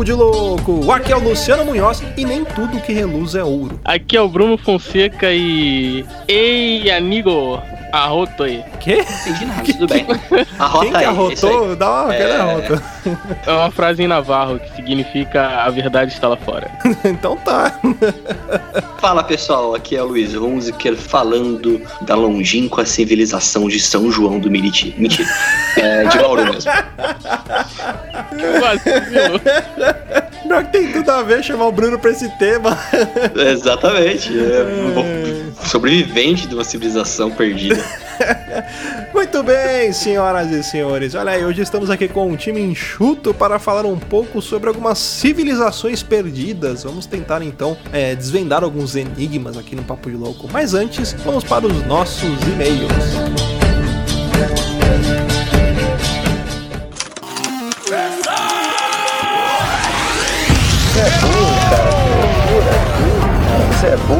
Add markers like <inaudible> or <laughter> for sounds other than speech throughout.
Papo de Louco. Aqui é o Luciano Munhoz e nem tudo que reluz é ouro. Aqui é o Bruno Fonseca e. Ei, amigo! Arroto aí. Quê? Não entendi nada, tudo bem. Arrota Quem que aí, arrotou? Dá uma É. aquela arrota. É uma frase em navarro que significa a verdade está lá fora. <laughs> então tá. Fala pessoal, aqui é o Luiz Hunziker falando da longínqua civilização de São João do Meriti. Mentira. É, de Bauru mesmo. Que vacilo. Pior que tem tudo a ver chamar o Bruno pra esse tema. Exatamente. É, um sobrevivente de uma civilização perdida. <laughs> Muito bem, senhoras e senhores. Olha aí, hoje estamos aqui com um time enxuto para falar um pouco sobre algumas civilizações perdidas. Vamos tentar então é, desvendar alguns enigmas aqui no Papo de Louco. Mas antes, vamos para os nossos e-mails. Você é burro, você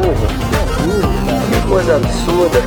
coisa absurda.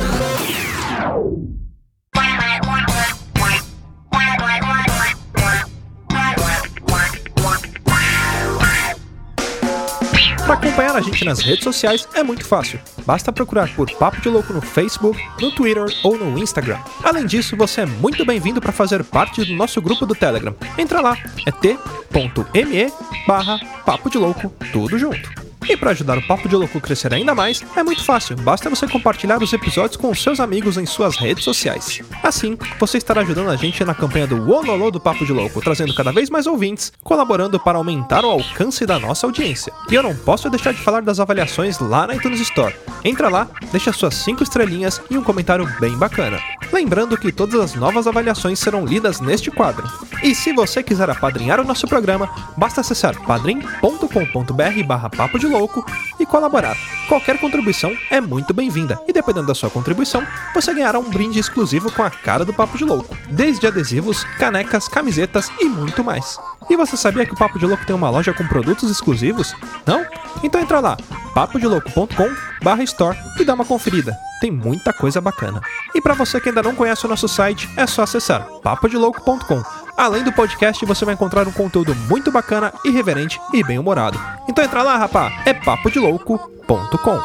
Para acompanhar a gente nas redes sociais é muito fácil. Basta procurar por Papo de Louco no Facebook, no Twitter ou no Instagram. Além disso, você é muito bem-vindo para fazer parte do nosso grupo do Telegram. Entra lá, é t.me barra Papo de Louco, tudo junto. E para ajudar o Papo de Louco a crescer ainda mais, é muito fácil, basta você compartilhar os episódios com seus amigos em suas redes sociais. Assim, você estará ajudando a gente na campanha do Ololô do Papo de Louco, trazendo cada vez mais ouvintes, colaborando para aumentar o alcance da nossa audiência. E eu não posso deixar de falar das avaliações lá na iTunes Store. Entra lá, deixa suas 5 estrelinhas e um comentário bem bacana. Lembrando que todas as novas avaliações serão lidas neste quadro. E se você quiser apadrinhar o nosso programa, basta acessar padrim.com.br barra papo de louco e colaborar. Qualquer contribuição é muito bem-vinda e dependendo da sua contribuição, você ganhará um brinde exclusivo com a cara do Papo de Louco, desde adesivos, canecas, camisetas e muito mais. E você sabia que o Papo de Louco tem uma loja com produtos exclusivos? Não? Então entra lá, papodelouco.com barra store e dá uma conferida. Tem muita coisa bacana. E para você que ainda não conhece o nosso site, é só acessar papodelouco.com. Além do podcast, você vai encontrar um conteúdo muito bacana, irreverente e bem-humorado. Então entra lá, rapá, é papodelouco.com.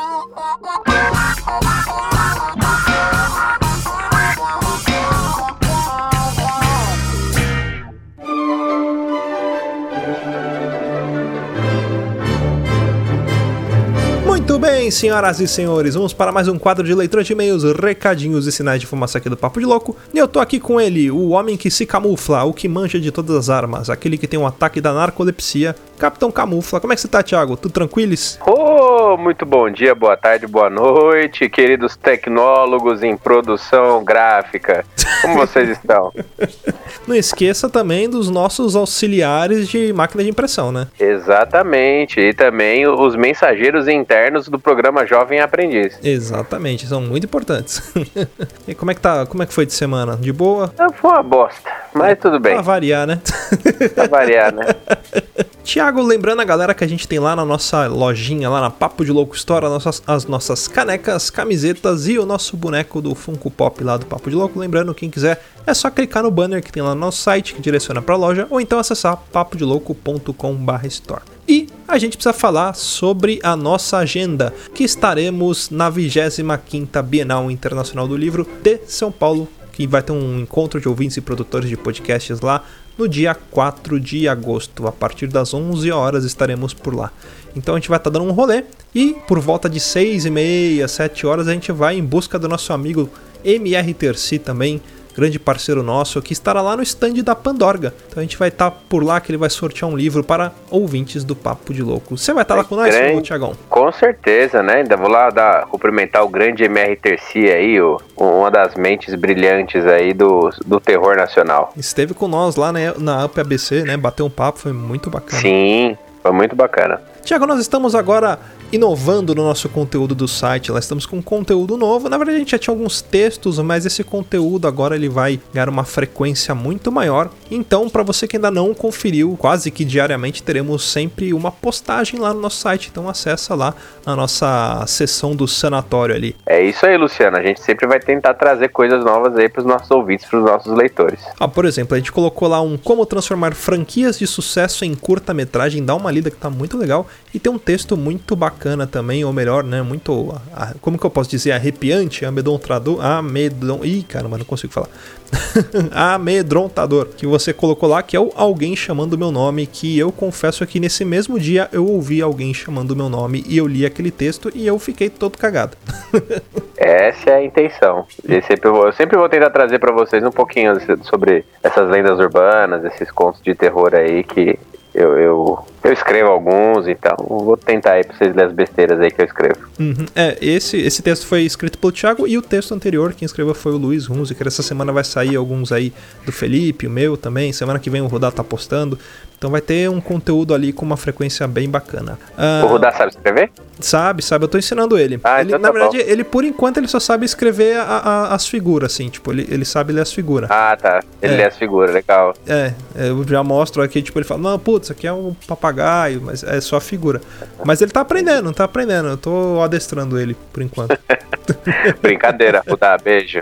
Muito bem, senhoras e senhores, vamos para mais um quadro de leitura de e-mails, recadinhos e sinais de fumaça aqui do Papo de Louco. E eu tô aqui com ele, o homem que se camufla, o que manja de todas as armas, aquele que tem um ataque da narcolepsia, Capitão Camufla. Como é que você tá, Thiago? Tudo tranquilos? Oh, muito bom dia, boa tarde, boa noite, queridos tecnólogos em produção gráfica. Como vocês <laughs> estão? Não esqueça também dos nossos auxiliares de máquina de impressão, né? Exatamente, e também os mensageiros internos do programa Jovem Aprendiz. Exatamente, são muito importantes. <laughs> e como é que tá? Como é que foi de semana? De boa? Ah, Foi uma bosta, mas tudo bem, Pra variar, né? pra variar, né? <laughs> Tiago, lembrando a galera que a gente tem lá na nossa lojinha, lá na Papo de Louco Store, as nossas, as nossas canecas, camisetas e o nosso boneco do Funko Pop lá do Papo de Louco. Lembrando, quem quiser, é só clicar no banner que tem lá no nosso site, que direciona pra loja, ou então acessar papodelouco.com.br store. E a gente precisa falar sobre a nossa agenda, que estaremos na 25ª Bienal Internacional do Livro de São Paulo, que vai ter um encontro de ouvintes e produtores de podcasts lá no dia 4 de agosto. A partir das 11 horas estaremos por lá. Então a gente vai estar dando um rolê e por volta de 6 e meia, 7 horas a gente vai em busca do nosso amigo MR Terci também, grande parceiro nosso, que estará lá no stand da Pandorga. Então a gente vai estar por lá que ele vai sortear um livro para ouvintes do Papo de Louco. Você vai estar lá com nós, Grande. Tiagão? Com certeza, né? Ainda vou lá dar, cumprimentar o grande MR Terci aí, o, uma das mentes brilhantes aí do, do terror nacional. Esteve com nós lá né, na Up ABC, né? Bateu um papo, foi muito bacana. Sim, foi muito bacana. Tiago, nós estamos agora inovando no nosso conteúdo do site. Nós estamos com um conteúdo novo. Na verdade, a gente já tinha alguns textos, mas esse conteúdo agora ele vai ganhar uma frequência muito maior. Então, para você que ainda não conferiu, quase que diariamente teremos sempre uma postagem lá no nosso site. Então, acessa lá a nossa seção do sanatório ali. É isso aí, Luciano. A gente sempre vai tentar trazer coisas novas aí para os nossos ouvintes, para os nossos leitores. Ah, por exemplo, a gente colocou lá um como transformar franquias de sucesso em curta-metragem. Dá uma lida que tá muito legal e tem um texto muito bacana também, ou melhor, né, muito, como que eu posso dizer, arrepiante, amedrontador, amedron... Ih, caramba, não consigo falar. <laughs> amedrontador, que você colocou lá, que é o alguém chamando meu nome, que eu confesso que nesse mesmo dia eu ouvi alguém chamando meu nome e eu li aquele texto e eu fiquei todo cagado. <laughs> Essa é a intenção. Eu sempre vou, eu sempre vou tentar trazer para vocês um pouquinho sobre essas lendas urbanas, esses contos de terror aí que eu, eu, eu escrevo alguns, então vou tentar aí pra vocês lerem as besteiras aí que eu escrevo. Uhum. É, esse, esse texto foi escrito pelo Thiago e o texto anterior, quem escreveu foi o Luiz Hunziker. Essa semana vai sair alguns aí do Felipe, o meu também. Semana que vem o Rodar tá postando. Então vai ter um conteúdo ali com uma frequência bem bacana. Uh, o Rudá sabe escrever? Sabe, sabe. Eu tô ensinando ele. Ah, ele então na tá verdade, ele por enquanto ele só sabe escrever a, a, as figuras, assim. Tipo, ele, ele sabe ler as figuras. Ah, tá. Ele É. lê as figuras, legal. É, eu já mostro aqui, tipo, ele fala, não, putz, isso aqui é um papagaio, mas é só a figura. Mas ele tá aprendendo, tá aprendendo. Eu tô adestrando ele por enquanto. <laughs> Brincadeira, Rudá, beijo.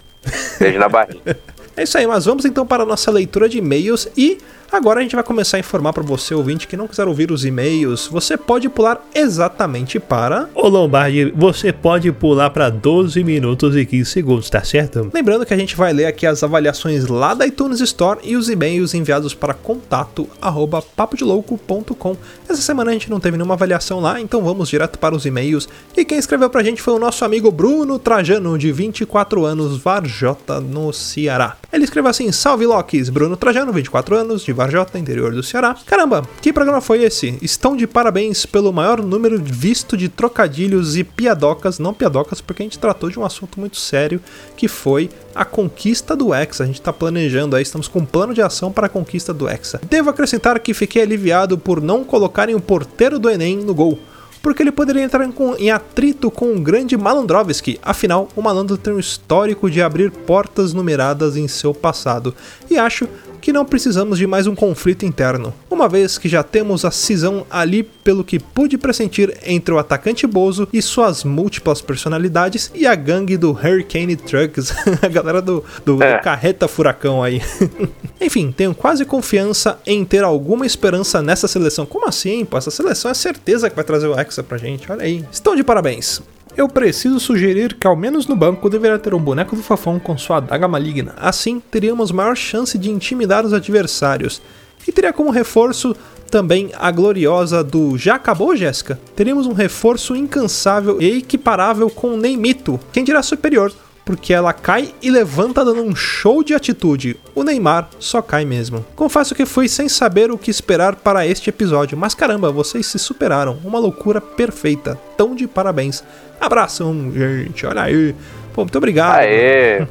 Beijo na barriga. <laughs> É isso aí, mas vamos então para a nossa leitura de e-mails e agora a gente vai começar a informar para você, ouvinte, que não quiser ouvir os e-mails, você pode pular exatamente para... Ô Lombardi, você pode pular para 12 minutos e 15 segundos, tá certo? Lembrando que a gente vai ler aqui as avaliações lá da iTunes Store e os e-mails enviados para contato arroba papodelouco.com. Essa semana a gente não teve nenhuma avaliação lá, então vamos direto para os e-mails. E quem escreveu pra gente foi o nosso amigo Bruno Trajano, de 24 anos, Varjota, no Ceará. Ele escreveu assim: Salve Locks, Bruno Trajano, 24 anos, de Varjota, interior do Ceará. Caramba, que programa foi esse? Estão de parabéns pelo maior número visto de trocadilhos e piadocas, não piadocas, porque a gente tratou de um assunto muito sério, que foi a conquista do Hexa. A gente tá planejando aí, estamos com um plano de ação para a conquista do Hexa. Devo acrescentar que fiquei aliviado por não colocarem o porteiro do Enem no gol porque ele poderia entrar em atrito com o grande Malandrovski. Afinal, o malandro tem um histórico de abrir portas numeradas em seu passado. E acho que não precisamos de mais um conflito interno, uma vez que já temos a cisão ali pelo que pude pressentir entre o atacante Bozo e suas múltiplas personalidades e a gangue do Hurricane Trucks, <laughs> a galera do, do, É. do carreta furacão aí. <laughs> Enfim, tenho quase confiança em ter alguma esperança nessa seleção. Como assim, pô? Essa seleção é certeza que vai trazer o Hexa pra gente. Olha aí. Estão de parabéns. Eu preciso sugerir que ao menos no banco deveria ter um boneco do Fafão com sua adaga maligna. Assim, teríamos maior chance de intimidar os adversários. E teria como reforço também a gloriosa do Já acabou, Jéssica? Teríamos um reforço incansável e equiparável com o Neymito, quem dirá superior, porque ela cai e levanta dando um show de atitude. O Neymar só cai mesmo. Confesso que fui sem saber o que esperar para este episódio, mas caramba, vocês se superaram. Uma loucura perfeita. Tão de parabéns. Abração, gente. Olha aí. Pô, muito obrigado. Aê!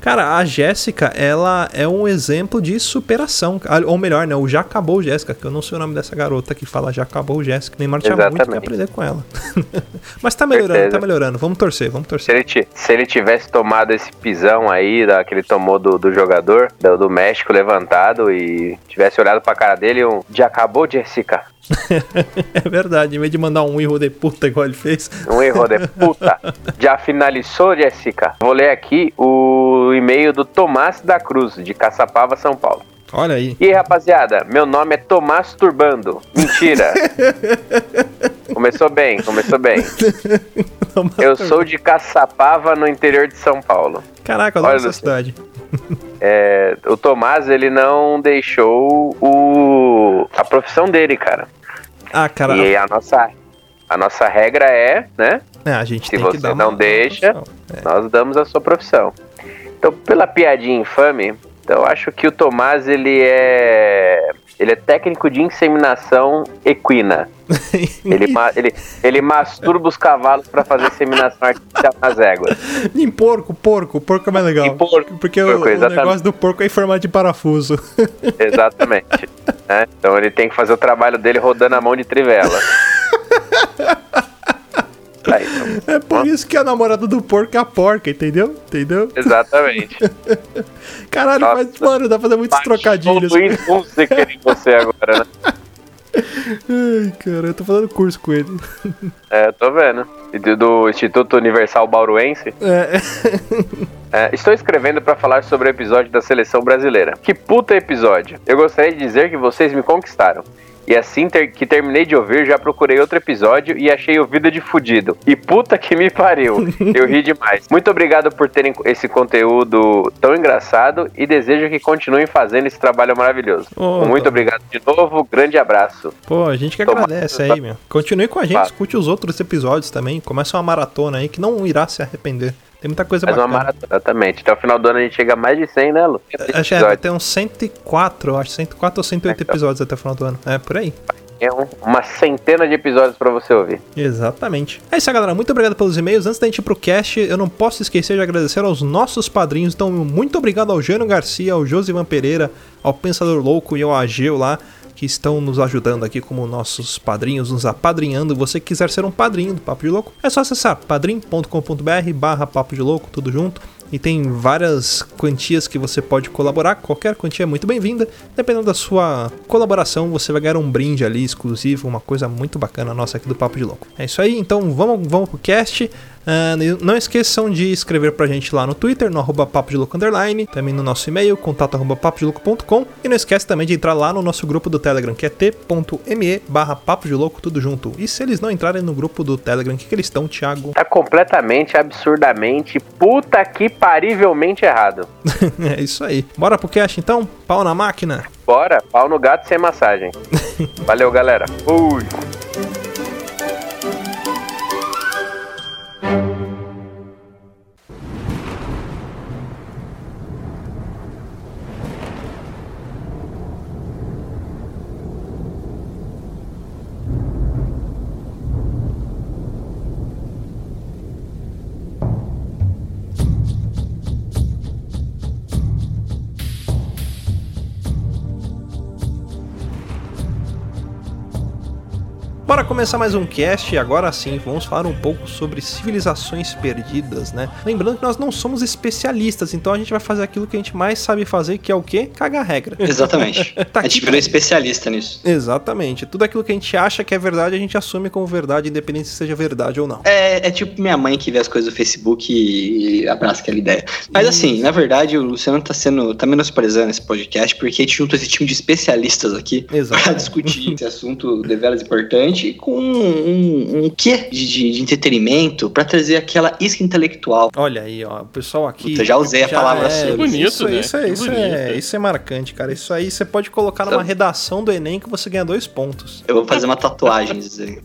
Cara, a Jéssica, ela é um exemplo de superação. Ah, Ou melhor, né? O Já Acabou Jéssica, que eu não sei o nome dessa garota que fala Já Acabou Jéssica. Neymar tinha muito que Exatamente. aprender com ela. <laughs> Mas tá melhorando, Certeza. tá melhorando. Vamos torcer, vamos Se torcer. ele, ti- se ele tivesse tomado esse pisão aí, da, que ele tomou do, do jogador, do, do México levantado, e tivesse olhado pra cara dele, um. Já acabou, Jessica? <laughs> É verdade, em vez de mandar um erro de puta igual ele fez. Um erro de puta. Já finalizou, Jessica? Vou ler aqui o e-mail do Tomás da Cruz, de Caçapava, São Paulo. Olha aí. E aí, rapaziada, meu nome é Tomás Turbando. Mentira. <laughs> começou bem, começou bem. Eu sou de Caçapava, no interior de São Paulo. Caraca, eu adoro Olha, essa cidade. É, o Tomás, ele não deixou o, a profissão dele, cara. Ah, cara. E a nossa, a nossa regra é, né? É, a gente Se você não deixa. É. Nós damos a sua profissão. Então, pela piadinha infame, então eu acho que o Tomás, ele é... Ele é técnico de inseminação equina. <laughs> Ele, ele, ele masturba os cavalos pra fazer inseminação artificial nas éguas. Em porco, porco, porco é mais legal. E porco, Porque porco, o, o negócio do porco é em formato de parafuso. Exatamente. <laughs> né? Então ele tem que fazer o trabalho dele rodando a mão de trivela. Aí, então, É por isso que a namorada do porco é a porca, entendeu? Entendeu? exatamente. <laughs> Caralho, Nossa. mas, mano, dá pra fazer muitos trocadilhos. Luiz Fonseca em você agora, né? <laughs> Ai, cara, eu tô fazendo curso com ele. É, tô vendo. Do- Do Instituto Universal Bauruense. É, É, estou escrevendo para falar sobre o episódio da seleção brasileira. Que puta episódio! Eu gostaria de dizer que vocês me conquistaram. E assim ter- que terminei de ouvir, já procurei outro episódio e achei o Vida de Fudido. E puta que me pariu! <laughs> Eu ri demais. Muito obrigado por terem esse conteúdo tão engraçado e desejo que continuem fazendo esse trabalho maravilhoso. Ô, Muito obrigado de novo, grande abraço. pô, a gente que agradece aí, meu. Continue com a gente, escute os outros episódios também. Começa uma maratona aí que não irá se arrepender. Tem muita coisa uma bacana. maratona, exatamente. Até o final do ano a gente chega a mais de 100, né, Lu? Acho que é, vai ter uns 104, eu acho, 104 ou 108 episódios até o final do ano. É, por aí. É um- uma centena de episódios pra você ouvir. Exatamente. É isso aí, galera. Muito obrigado pelos e-mails. Antes da gente ir pro cast, eu não posso esquecer de agradecer aos nossos padrinhos. Então, muito obrigado ao Jânio Garcia, ao Josivan Pereira, ao Pensador Louco e ao Ageu lá, que estão nos ajudando aqui como nossos padrinhos, nos apadrinhando. Você quiser ser um padrinho do Papo de Louco, é só acessar padrim.com.br barra Papo de Louco, tudo junto. E tem várias quantias que você pode colaborar. Qualquer quantia é muito bem-vinda. Dependendo da sua colaboração, você vai ganhar um brinde ali exclusivo, uma coisa muito bacana nossa aqui do Papo de Louco. É isso aí, então vamos, vamos pro cast. Ah, não esqueçam de escrever pra gente lá no Twitter, no arroba papo de louco underline, também no nosso e-mail, contato arroba papodelouco.com e não esquece também de entrar lá no nosso grupo do Telegram, que é t.me barra papo de louco, tudo junto. E se eles não entrarem no grupo do Telegram, o que, que eles estão, Thiago? Tá completamente, absurdamente, puta que parivelmente errado. <laughs> é isso aí. Bora pro cast então? Pau na máquina? Bora, pau no gato sem massagem. <laughs> Valeu, galera. Fui. Bora começar mais um cast e agora sim vamos falar um pouco sobre civilizações perdidas, né? Lembrando que nós não somos especialistas, então a gente vai fazer aquilo que a gente mais sabe fazer, que é o quê? Cagar regra. Exatamente. <laughs> Tá a gente virou especialista nisso. Exatamente. Tudo aquilo que a gente acha que é verdade, a gente assume como verdade, independente se seja verdade ou não. É, é tipo minha mãe que vê as coisas do Facebook e, abraça aquela ideia. Mas assim, na verdade, o Luciano tá sendo. tá menosprezando esse podcast, porque a gente juntou esse time de especialistas aqui pra <laughs> discutir esse assunto deveras importante com um, um quê de, de, de entretenimento pra trazer aquela isca intelectual. Olha aí, ó, o pessoal aqui. Puta, já usei a palavra é, sua. Bonito, isso, né? Isso, é, isso, bonito. é, isso é marcante, cara. Isso aí você pode colocar numa redação do Enem que você ganha dois pontos. Eu vou fazer uma tatuagem disso <laughs> aí.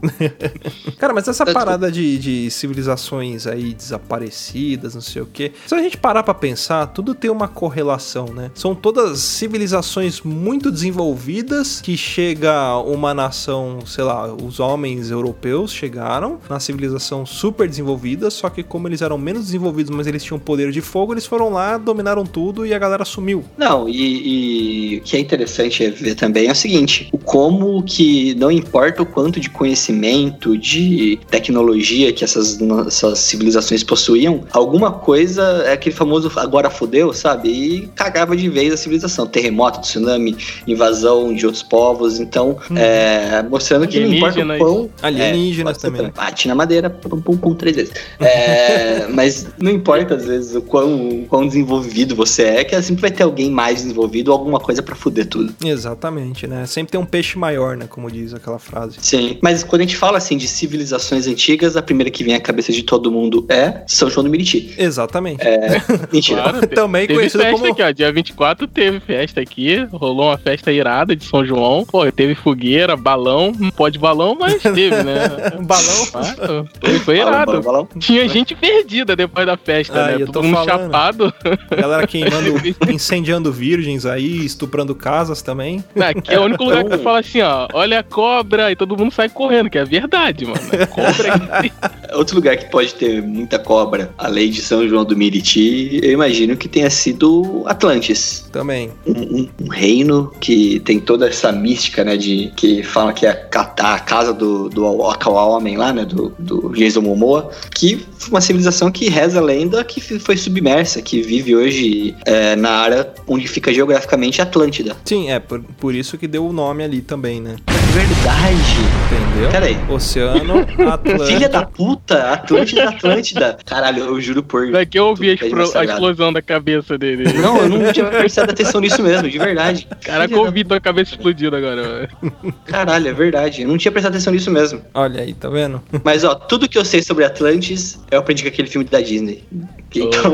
Cara, mas essa tô- parada de, de civilizações aí desaparecidas, não sei o quê. Se a gente parar pra pensar, tudo tem uma correlação, né? São todas civilizações muito desenvolvidas que chega uma nação, sei lá, os homens europeus chegaram na civilização super desenvolvida, só que como eles eram menos desenvolvidos, mas eles tinham poder de fogo, eles foram lá, dominaram tudo e a galera sumiu. Não, e, e o que é interessante ver também é o seguinte: o como que não importa o quanto de conhecimento, de tecnologia que essas, essas civilizações possuíam, alguma coisa é aquele famoso agora fodeu, sabe? E cagava de vez a civilização. Terremoto, tsunami, invasão de outros povos. Então, é, mostrando que não Alienígenas. quão. Alienígenas ser também? Bate na madeira, pum, pum, pum, três vezes. É, <laughs> mas não importa, às vezes, o quão, o quão desenvolvido você é, que sempre vai ter alguém mais desenvolvido ou alguma coisa pra fuder tudo. Exatamente, né? Sempre tem um peixe maior, né? Como diz aquela frase. Sim, mas quando a gente fala assim de civilizações antigas, a primeira que vem à cabeça de todo mundo é São João do Meriti. Exatamente. <laughs> Mentira. Claro, te- Também teve conhecido festa como aqui, ó. Dia 24 teve festa aqui. Rolou uma festa irada de São João. Pô, teve fogueira, balão. Não pode balão, mas <laughs> teve, né? balão. Ah, foi, foi Balão, balão, balão. Tinha gente perdida depois da festa, Aí, né? eu tô Todo mundo falando. chapado. Galera queimando, <laughs> incendiando virgens aí, estuprando casas também. Aqui é o único lugar que fala assim, ó, olha a cobra, e todo mundo sai correndo, que é verdade, mano. A cobra <laughs> é Outro lugar que pode ter muita cobra, além de São João do Meriti, eu imagino que tenha sido Atlantis. Também. Um, um- um reino que tem toda essa mística, né? De que fala que é a, ca- a casa do, do Akawa Homem lá, né? Do, do Jason Momoa. Que foi uma civilização que reza a lenda que foi submersa, que vive hoje é, na área onde fica geograficamente Atlântida. Sim, é por, por isso que deu o nome ali também, né? Verdade! Entendeu? Peraí. Oceano Atlântico. <laughs> Filha da puta! Atlântida, Atlântida! Caralho, eu juro por. Daqui eu ouvi a, que é explo- a sagrado. explosão da cabeça dele. Não, eu não <laughs> tinha prestado atenção nisso mesmo, de verdade. Caraca, eu da- ouvi tua cabeça explodindo agora. Caralho, é verdade. Eu não tinha prestado atenção nisso mesmo. Olha aí, tá vendo? Mas, ó, tudo que eu sei sobre Atlantis, eu aprendi com aquele filme da Disney. Então,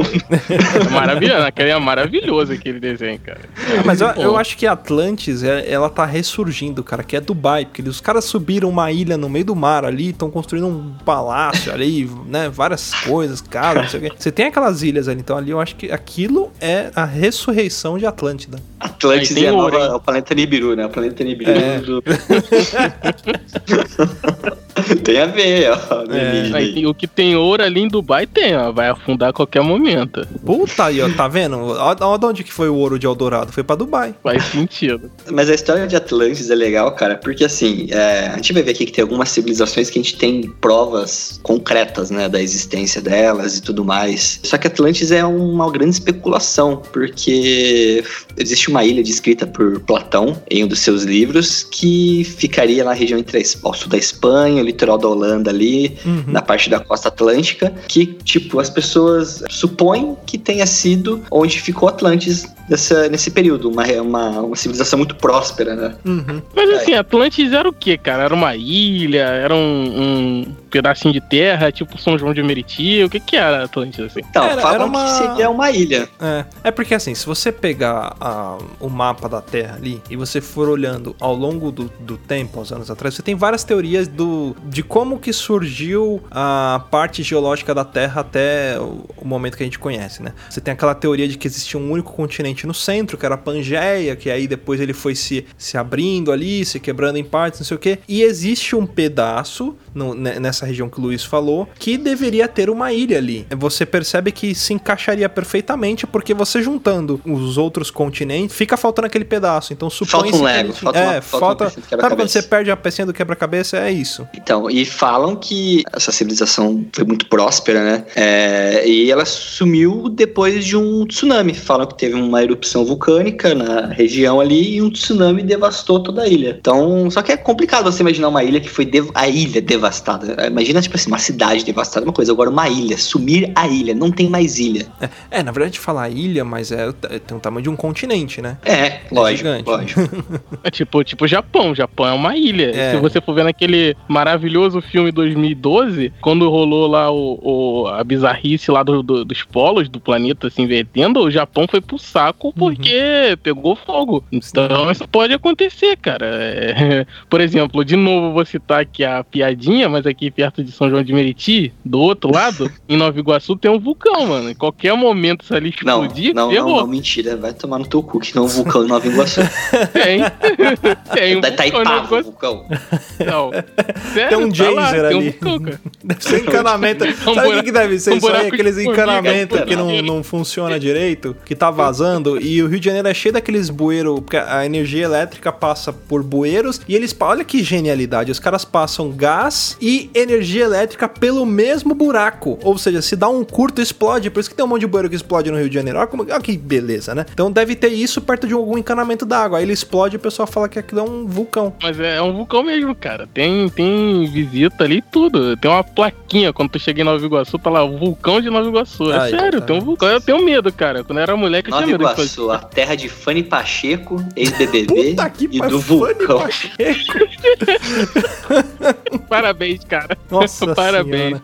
É maravilhoso, aquele é maravilhoso aquele desenho, cara. Ah, mas eu, eu acho que Atlantis, é- ela tá ressurgindo, cara, que é Dubai, porque os caras subiram uma ilha no meio do mar ali, estão construindo um palácio ali, né, várias coisas, casas, não sei o quê. Você tem aquelas ilhas ali, então ali eu acho que aquilo é a ressurreição de Atlântida. Tem é hein? é o planeta Nibiru, né? O planeta Nibiru É. do... <laughs> <laughs> tem a ver, ó. É. Aí, o que tem ouro ali em Dubai tem, ó. Vai afundar a qualquer momento. Puta aí, ó, tá vendo? Ó de onde que foi o ouro de Eldorado? Foi pra Dubai. Faz sentido. Mas a história de Atlantis é legal, cara, porque assim, é, a gente vai ver aqui que tem algumas civilizações que a gente tem provas concretas, né, da existência delas e tudo mais. Só que Atlantis é uma grande especulação, porque existe uma ilha descrita por Platão em um dos seus livros que ficaria na região entre a sul da Espanha, o litoral da Holanda ali, Uhum. na parte da costa atlântica, que, tipo, as pessoas supõem que tenha sido onde ficou Atlantis nessa, nesse período, uma, uma, uma civilização muito próspera, né? Uhum. Mas É. assim, Atlantis era o quê, cara? Era uma ilha? Era um, um pedacinho de terra, tipo São João de Meriti? O que que era Atlantis, assim? Então, Era- falam era uma- que seria uma ilha. É, é porque assim, se você pegar a- o mapa da Terra ali e você for olhando ao longo do, do tempo, aos anos atrás, você tem várias teorias do, de como que surgiu a parte geológica da Terra até o, o momento que a gente conhece, né? Você tem aquela teoria de que existia um único continente no centro, que era a Pangeia, que aí depois ele foi se, se abrindo ali, se quebrando em partes, não sei o quê. E existe um pedaço no- ne- nessa região que o Luiz falou que deveria ter uma ilha ali. Você percebe que se encaixaria perfeitamente porque você juntando os outros continentes, fica faltando aquele pedaço. Então supõe Falta um Lego, falta é, uma- falta falta. do sabe quando você perde a pecinha do quebra-cabeça? É isso. Então, e falam que essa civilização foi muito próspera, né? É, e ela sumiu depois de um tsunami. Falam que teve uma erupção vulcânica na região ali e um tsunami devastou toda a ilha. Então, só que é complicado você imaginar uma ilha que foi a ilha devastada. Imagina, tipo assim, uma cidade devastada, uma coisa. Agora, uma ilha, sumir a ilha, não tem mais ilha. É, na verdade falar ilha, mas é tem o tamanho de um continente, né? É, lógico, gigante. lógico. <laughs> É tipo, tipo Japão. Japão é uma ilha. É. Se você for ver naquele maravilhoso filme 2012, quando rolou lá o, o- a bizarrice lá do- do- dos polos do planeta se invertendo, o Japão foi pro saco porque pegou fogo. Então isso pode acontecer, cara. É, <laughs> Por exemplo, de novo vou citar aqui a piadinha, mas aqui perto de São João de Meriti, do outro lado, <laughs> em Nova Iguaçu, tem um vulcão, mano. Em qualquer momento se ali Não, explodir, não, não, ferrou. não, mentira. Vai tomar no teu cu, que não é um vulcão em Nova Iguaçu. <laughs> Tem. tem um vulcão Iguaçu. vulcão. Não. Sério, Tem um tá um ali. Deve ser encanamento. <laughs> Um Sabe o que, que deve ser um isso aí? Aqueles encanamentos que não, não funciona direito, que tá vazando. E o Rio de Janeiro é cheio daqueles bueiros, porque a energia elétrica passa por bueiros. E eles, olha que genialidade, os caras passam gás e energia elétrica pelo mesmo buraco. Ou seja, se dá um curto, explode. Por isso que tem um monte de bueiro que explode no Rio de Janeiro. Olha, como, olha que beleza, né? Então deve ter isso perto de algum encanamento d'água. Aí ele explode e o pessoal fala que aquilo é um vulcão. Mas é, é um vulcão mesmo, cara. Tem, tem visita ali e tudo. Tem uma plaquinha quando tu chega em Nova Iguaçu, tá lá, o vulcão de Nova Iguaçu. É sério, tá. tem um vulcão. Eu tenho medo, cara. Quando eu era moleque, eu Nova tinha medo de fazer. Iguaçu, a terra de Fanny Pacheco, ex-BBB e do vulcão. Pacheco. <laughs> Parabéns, cara. Nossa <laughs> Parabéns.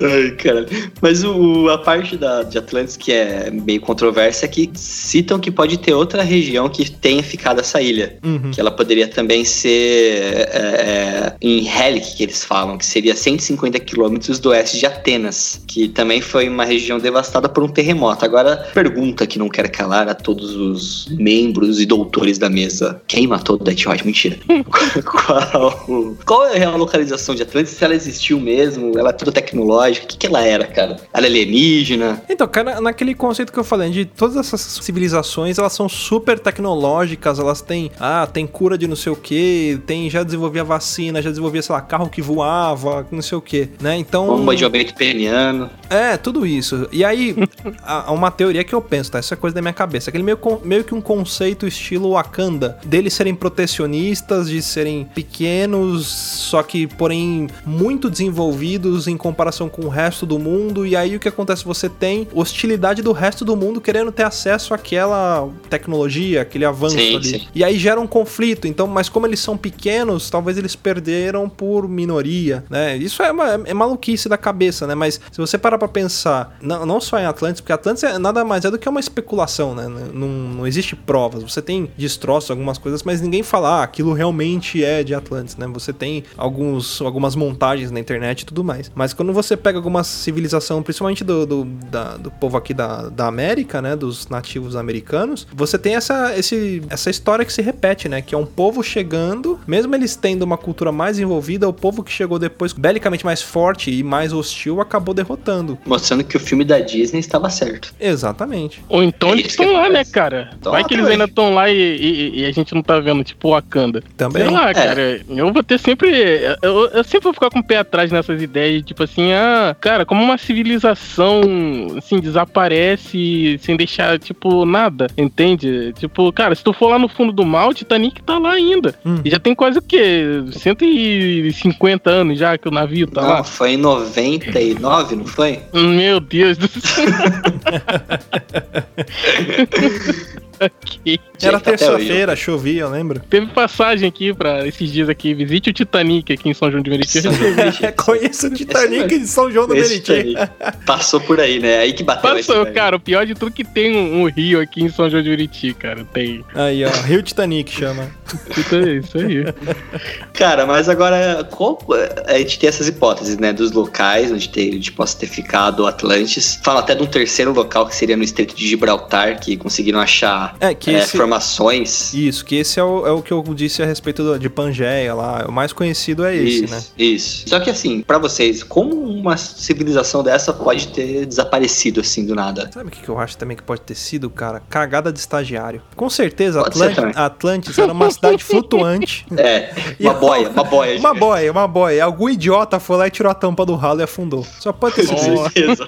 Ai, cara. Mas o, a parte da, de Atlantis que é meio controversa é que citam que pode ter outra região que tenha ficado essa ilha. Uhum. Que ela poderia também ser é, é, em Helic, que eles falam, que seria 150 quilômetros do oeste de Atenas, que também foi uma região devastada por um terremoto. Agora, pergunta que não quer calar a todos os membros e doutores da mesa: quem matou Death Watch? Mentira. <laughs> qual, qual é a localização de Atlantis? Se ela existiu mesmo? Ela é toda tecnológica? O que, que ela era, cara? Ela é alienígena? Então, cara, naquele conceito que eu falei, de todas essas civilizações, elas são super tecnológicas, elas têm, ah, tem cura de não sei o que, tem, já desenvolvia vacina, já desenvolvia, sei lá, carro que voava, não sei o que, né? Então. Bomba de aumento peniano. É, tudo isso. E aí, <laughs> há uma teoria que eu penso, tá? Isso é coisa da minha cabeça. Aquele meio, meio que um conceito estilo Wakanda, deles serem protecionistas, de serem pequenos, só que, porém, muito desenvolvidos em comparação com o resto do mundo. E aí o que acontece? Você tem hostilidade do resto do mundo querendo ter acesso àquela tecnologia, aquele avanço Sim, ali. sim. E aí gera um conflito. Então, mas como eles são pequenos, talvez eles perderam por minoria, né? Isso é, uma, é maluquice da cabeça, né? Mas se você parar pra pensar, não, não só em Atlantis, porque Atlantis é nada mais é do que uma especulação, né? Não, não existe provas. Você tem destroços, algumas coisas, mas ninguém fala, ah, aquilo realmente é de Atlantis, né? Você tem alguns, algumas montagens na internet e tudo mais. Mas quando você pega alguma civilização, principalmente do, do, da- do povo aqui da, da América, né? Dos nativos americanos, você tem essa, esse, essa história que se repete, né? Que é um povo chegando, mesmo eles tendo uma cultura mais envolvida, o povo que chegou depois, belicamente mais forte e mais hostil, acabou derrotando. Mostrando que o filme da Disney estava certo. Exatamente. Ou então É eles estão lá, né, cara? Tão Vai lá que eles ainda estão lá e, e- e a gente não tá vendo, tipo, Wakanda. Também. Sei lá, É. cara. Eu vou ter sempre. Eu, eu sempre vou ficar com o pé atrás nessas ideias, tipo assim, ah, cara, como uma civilização, assim, desaparece sem deixar, tipo, nada, entende? Tipo, cara, se tu for lá no fundo do mar, o Titanic tá lá ainda. Hum. E já tem quase o quê? 150 anos já que o navio tá não, lá. foi em 99, não foi? Meu Deus do céu. <laughs> <laughs> Era terça-feira, chovia, eu lembro. Teve passagem aqui pra esses dias aqui. Visite o Titanic aqui em São João de Meriti. É, <laughs> Conheço o Titanic de São João do Meriti. Passou por aí, né? Aí que bateu Passou, cara, o pior de tudo que tem um, um rio aqui em São João de Meriti, cara. Tem. Aí, ó, Rio Titanic chama. Isso aí, isso aí. Cara, mas agora, qual- a gente tem essas hipóteses, né? Dos locais onde, ter, onde possa ter ficado Atlantis. Fala até de um terceiro local que seria no Estreito de Gibraltar, que conseguiram achar É, que é, esse... formações. Isso, que esse é o, é o que eu disse a respeito do- de Pangeia lá. O mais conhecido é esse, isso, né? isso. Só que assim, pra vocês, como uma civilização dessa pode ter desaparecido assim do nada? Sabe o que eu acho também que pode ter sido, cara? Cagada de estagiário. Com certeza, Atlant-. Atlantis era uma cidade <laughs> flutuante. É, <laughs> <laughs> uma boia, uma boia. Uma boia, uma boia. Algum idiota foi lá e tirou a tampa do ralo e afundou. Só pode ter sido certeza.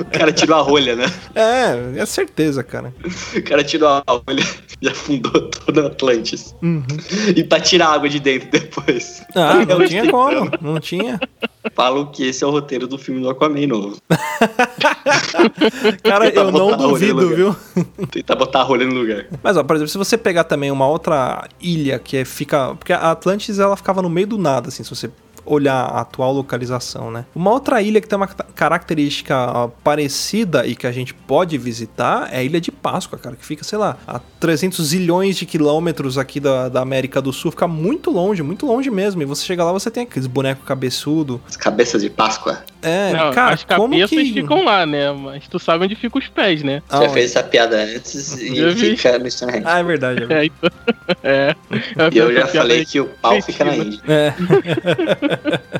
o cara tirou a rolha, né? É, é certeza, cara. O cara tirou a rolha e <laughs> afundou todo o Atlantis. Uhum. E pra tirar água de dentro depois. Ah, não tinha como. Não tinha. Falam que esse é o roteiro do filme do Aquaman novo. <laughs> Cara, eu não a duvido, viu? Tentar botar a rolha no lugar. Mas, ó, por exemplo, se você pegar também uma outra ilha que é- fica. Porque a Atlantis ela ficava no meio do nada, assim, se você olhar a atual localização, né? Uma outra ilha que tem uma ca- característica parecida e que a gente pode visitar é a Ilha de Páscoa, cara, que fica, sei lá, a 300 zilhões de quilômetros aqui da, da América do Sul, fica muito longe, muito longe mesmo. E você chega lá, você tem aqueles bonecos cabeçudo. As cabeças de Páscoa. É, Não, cara, as como cabeças que... ficam lá, né? Mas tu sabe onde ficam os pés, né? Já Aonde? fez essa piada antes <laughs> e vi. fica no Stonehenge. Ah, é verdade. É. <laughs> É, então, <laughs> é. E eu já falei que o pau fica na Índia. É.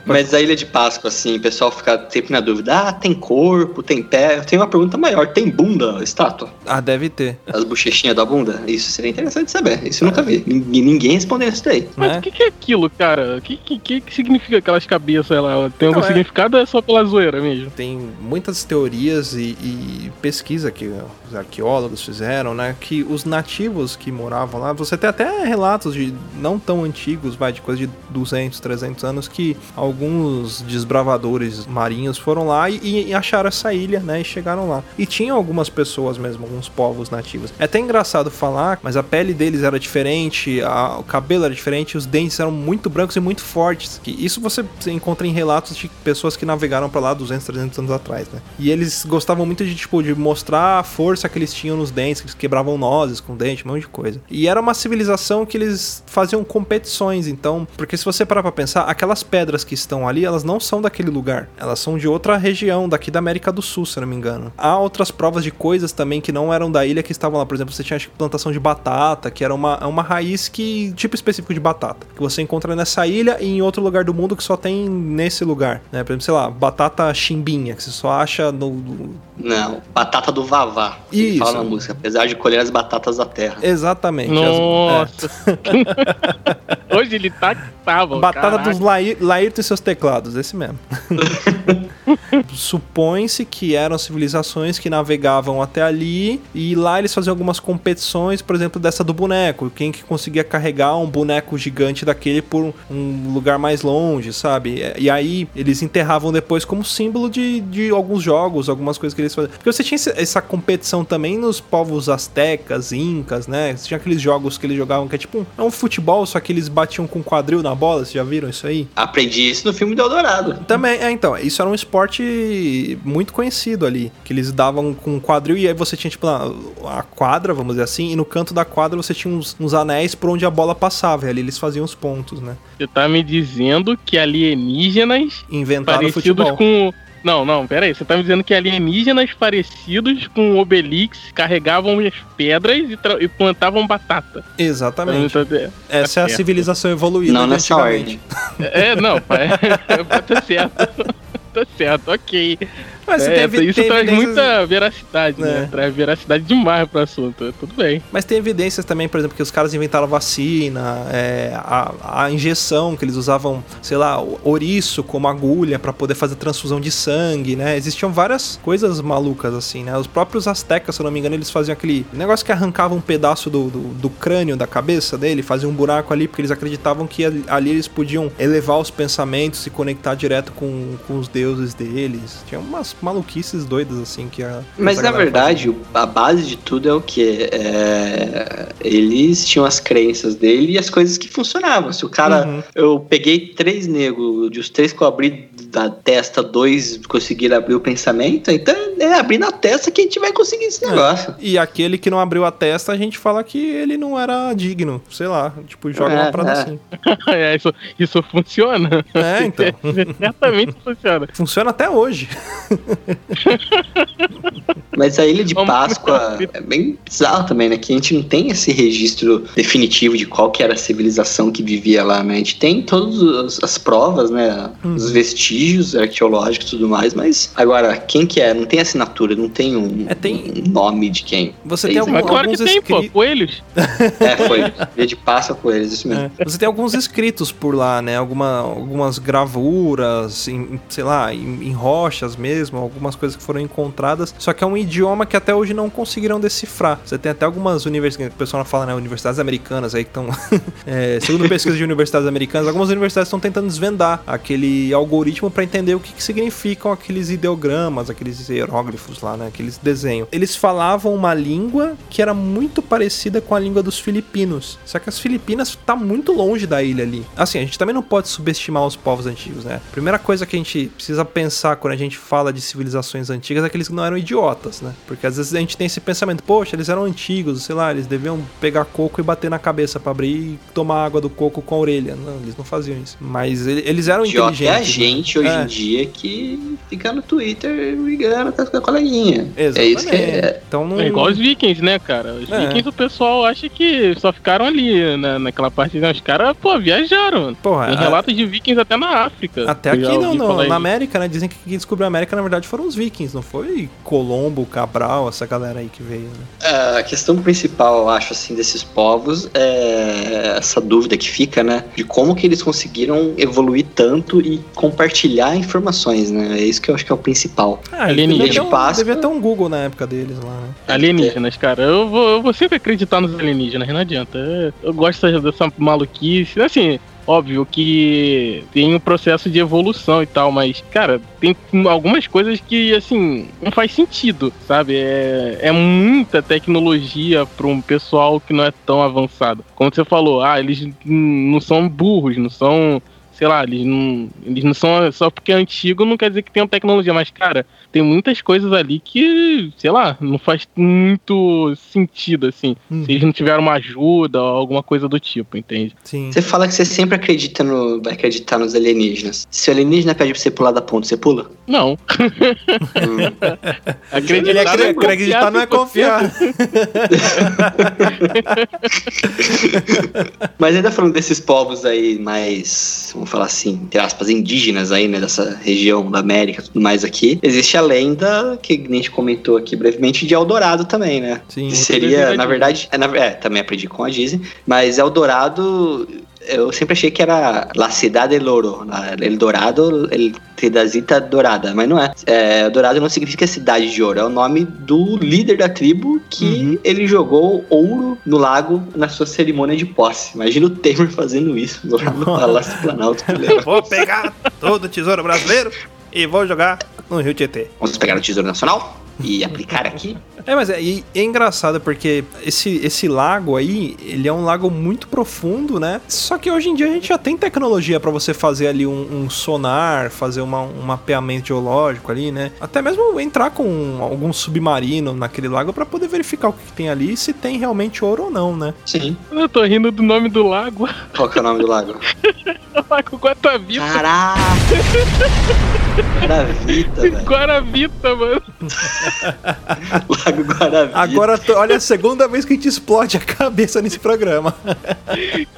Mas a Ilha de Páscoa, assim, o pessoal fica sempre na dúvida. Ah, tem corpo, tem pé. Eu tenho uma pergunta maior. Tem bunda, estátua? Ah, deve ter. As bochechinhas da bunda? Isso seria interessante saber. Isso eu nunca vi. Ninguém, ninguém respondeu isso daí. Mas né? o que, que é aquilo, cara? O que, que, que significa aquelas cabeças lá? Tem algum Não, é- significado ou é só pela pela zoeira mesmo? Tem muitas teorias e, e pesquisa que os arqueólogos fizeram, né? Que os nativos que moravam lá, você tem até relatos de não tão antigos, vai, de coisa de 200, 300 anos, que alguns desbravadores marinhos foram lá e, e acharam essa ilha, né? E chegaram lá. E tinham algumas pessoas mesmo, alguns povos nativos. É até engraçado falar, mas a pele deles era diferente, a- o cabelo era diferente, os dentes eram muito brancos e muito fortes. Que isso você encontra em relatos de pessoas que navegaram pra lá 200, 300 anos atrás, né? E eles gostavam muito de, tipo, de mostrar a força que eles tinham nos dentes, que eles quebravam nozes com dente, um monte de coisa. E era uma civilização que eles faziam competições, então, porque se você parar pra pensar, aquelas pedras que estão ali, elas não são daquele lugar. Elas são de outra região, daqui da América do Sul, se eu não me engano. Há outras provas de coisas também que não eram da ilha que estavam lá. Por exemplo, você tinha acho plantação de batata, que era uma, é uma raiz que. tipo específico de batata. Que você encontra nessa ilha e em outro lugar do mundo que só tem nesse lugar. Né? Por exemplo, sei lá, batata chimbinha, que você só acha no. no- Não, batata do Vavá. Isso. Fala na música, apesar de colher as batatas da terra. Exatamente. as- é. Nossa. <laughs> Hoje ele tá que tava. Batata caraca. dos Laí- Laírton e seus teclados, esse mesmo. <laughs> Supõe-se que eram civilizações que navegavam até ali e lá eles faziam algumas competições, por exemplo, dessa do boneco. Quem que conseguia carregar um boneco gigante daquele por um lugar mais longe, sabe? E aí eles enterravam depois como símbolo de, de alguns jogos, algumas coisas que eles faziam. Porque você tinha essa competição também nos povos astecas, incas, né? Você tinha aqueles jogos que eles jogavam que é tipo um, é um futebol, só que eles batiam com quadril na bola, vocês já viram isso aí? Aprendi isso no filme do Eldorado. Também, é, então, isso era um esporte muito conhecido ali, que eles davam com um quadril e aí você tinha, tipo, a, a quadra, vamos dizer assim, e no canto da quadra você tinha uns, uns anéis por onde a bola passava, e ali eles faziam os pontos, né? Você tá me dizendo que alienígenas Inventaram o parecidos futebol. com. Não, não, pera aí. Você tá me dizendo que alienígenas parecidos com o Obelix carregavam as pedras e, e plantavam batata. Exatamente. Tá- Essa é a certo. civilização evoluída. Não nessa antigamente. ordem. É, não, pai. <laughs> tá certo. <laughs> Tá certo, ok. Mas É, tem, evi- isso tem traz evidências- muita veracidade, É. né? Traz veracidade demais pro assunto. Tudo bem. Mas tem evidências também, por exemplo, que os caras inventaram vacina, é, a, a injeção, que eles usavam, sei lá, o- ouriço como agulha pra poder fazer transfusão de sangue, né? Existiam várias coisas malucas assim, né? Os próprios astecas, se eu não me engano, eles faziam aquele negócio que arrancava um pedaço do, do, do crânio da cabeça dele, faziam um buraco ali, porque eles acreditavam que ali- ali eles podiam elevar os pensamentos e conectar direto com, com os deuses deles. Tinha umas maluquices doidas assim que a. Mas na verdade, o- a base de tudo é o que? eles tinham as crenças dele e as coisas que funcionavam. Se o cara. Uhum. Eu peguei três negros, de os três que eu abri da testa, dois conseguiram abrir o pensamento, então é abrir na testa que a gente vai conseguir esse É. negócio. E aquele que não abriu a testa, a gente fala que ele não era digno. Sei lá, tipo, joga uma É, parada é. assim. <laughs> É, isso, isso funciona. É, então. <laughs> Certamente funciona. Funciona até hoje. <laughs> Mas a Ilha de Páscoa é bem bizarro também, né? Que a gente não tem esse registro definitivo de qual que era a civilização que vivia lá, né? A gente tem todas as- as provas, né? Hum. Os vestígios arqueológicos e tudo mais, mas agora, quem que é? Não tem assinatura, não tem um, É, tem- um nome de quem. Você É tem algum, Mas claro que alguns tem, pô. escritos. Coelhos. <laughs> É, foi. Ilha de Páscoa com eles, isso mesmo. É. Você tem alguns escritos por lá, né? Alguma, algumas gravuras, em, sei lá, em, em rochas mesmo, algumas coisas que foram encontradas. Só que é um idioma que até hoje não conseguiram decifrar. Você tem até algumas universidades, o pessoal fala, né? Universidades americanas aí que estão. <laughs> é, segundo pesquisa de universidades americanas, algumas universidades estão tentando desvendar aquele algoritmo para entender o que, que significam aqueles ideogramas, aqueles hieróglifos lá, né? Aqueles desenhos. Eles falavam uma língua que era muito parecida com a língua dos filipinos. Só que as Filipinas tá muito longe da ilha ali. Assim, a gente também não pode subestimar os povos antigos, né? Primeira coisa que a gente precisa pensar quando a gente fala de civilizações antigas é que eles não eram idiotas, né? Porque às vezes a gente tem esse pensamento, poxa, eles eram antigos, sei lá, eles deviam pegar coco e bater na cabeça pra abrir e tomar água do coco com a orelha. Não, eles não faziam isso. Mas ele- eles eram Idiota é inteligentes. a gente hoje É. em dia que fica no Twitter brigando com a- com a coleguinha. Exatamente. É isso que é. Então não... É igual os vikings, né, cara? Os É. vikings, o pessoal acha que só ficaram ali na, naquela parte. Né? Os caras, pô, viajaram. Porra, Tem a- relatos de vikings até na África. Até aqui não, não, na. América, né? Dizem que quem descobriu a América, na verdade, foram os vikings, não foi Colombo, Cabral, essa galera aí que veio, né? A questão principal, eu acho, assim, desses povos é essa dúvida que fica, né? De como que eles conseguiram evoluir tanto e compartilhar informações, né? É isso que eu acho que é o principal. Ah, Alienígena. devia, ter um, Páscoa. devia ter um Google na época deles lá, né? Alienígenas, cara. Eu vou, eu vou sempre acreditar nos alienígenas, não adianta. Eu gosto dessa, dessa maluquice. Assim, óbvio que tem um processo de evolução e tal, mas, cara, tem algumas coisas que, assim, não faz sentido, sabe? É, é muita tecnologia para um pessoal que não é tão avançado. Como você falou, ah, eles não são burros, não são. Sei lá, eles não, eles não são. Só porque é antigo não quer dizer que tenham tecnologia, mas, cara, tem muitas coisas ali que, sei lá, não faz muito sentido, assim. Hum. Se eles não tiveram uma ajuda ou alguma coisa do tipo, entende? Sim. Você fala que você sempre acredita no. vai acreditar nos alienígenas. Se o alienígena pede pra você pular da ponte, você pula? Não. Hum. <laughs> Acreditar, Ele acre- acreditar não é confiar. <laughs> Mas ainda falando desses povos aí mais, vamos falar assim, entre aspas, indígenas aí, né, dessa região da América e tudo mais aqui, existe a lenda, que a gente comentou aqui brevemente, de Eldorado também, né? Sim. Que seria, na verdade, é, na- é, também aprendi com a Disney, mas Eldorado, eu sempre achei que era La Cidade del Oro, la- Eldorado, El Tedazita Dourada, mas não é. é. Eldorado não significa cidade de ouro, é o nome do líder da tribo que Uhum. ele jogou ouro no lago na sua cerimônia de posse. Imagina o Temer fazendo isso lá no <laughs> Palácio Planalto. lembra. Vou pegar todo o tesouro brasileiro e vou jogar no Rio Tietê. Vamos pegar o Tesouro Nacional e aplicar aqui. É, mas é, é engraçado porque esse, esse lago aí, ele é um lago muito profundo, né? Só que hoje em dia a gente já tem tecnologia pra você fazer ali um, um sonar, fazer uma- um mapeamento geológico ali, né? Até mesmo entrar com algum submarino naquele lago pra poder verificar o que, que tem ali e se tem realmente ouro ou não, né? Sim. Eu tô rindo do nome do lago. Qual que é o nome do lago? <laughs> Lago Guatavita. Caraca! <laughs> Guaravita, velho. Guaravita, mano. <laughs> Lago Guaravita. Agora, olha a segunda vez que a gente explode a cabeça nesse programa.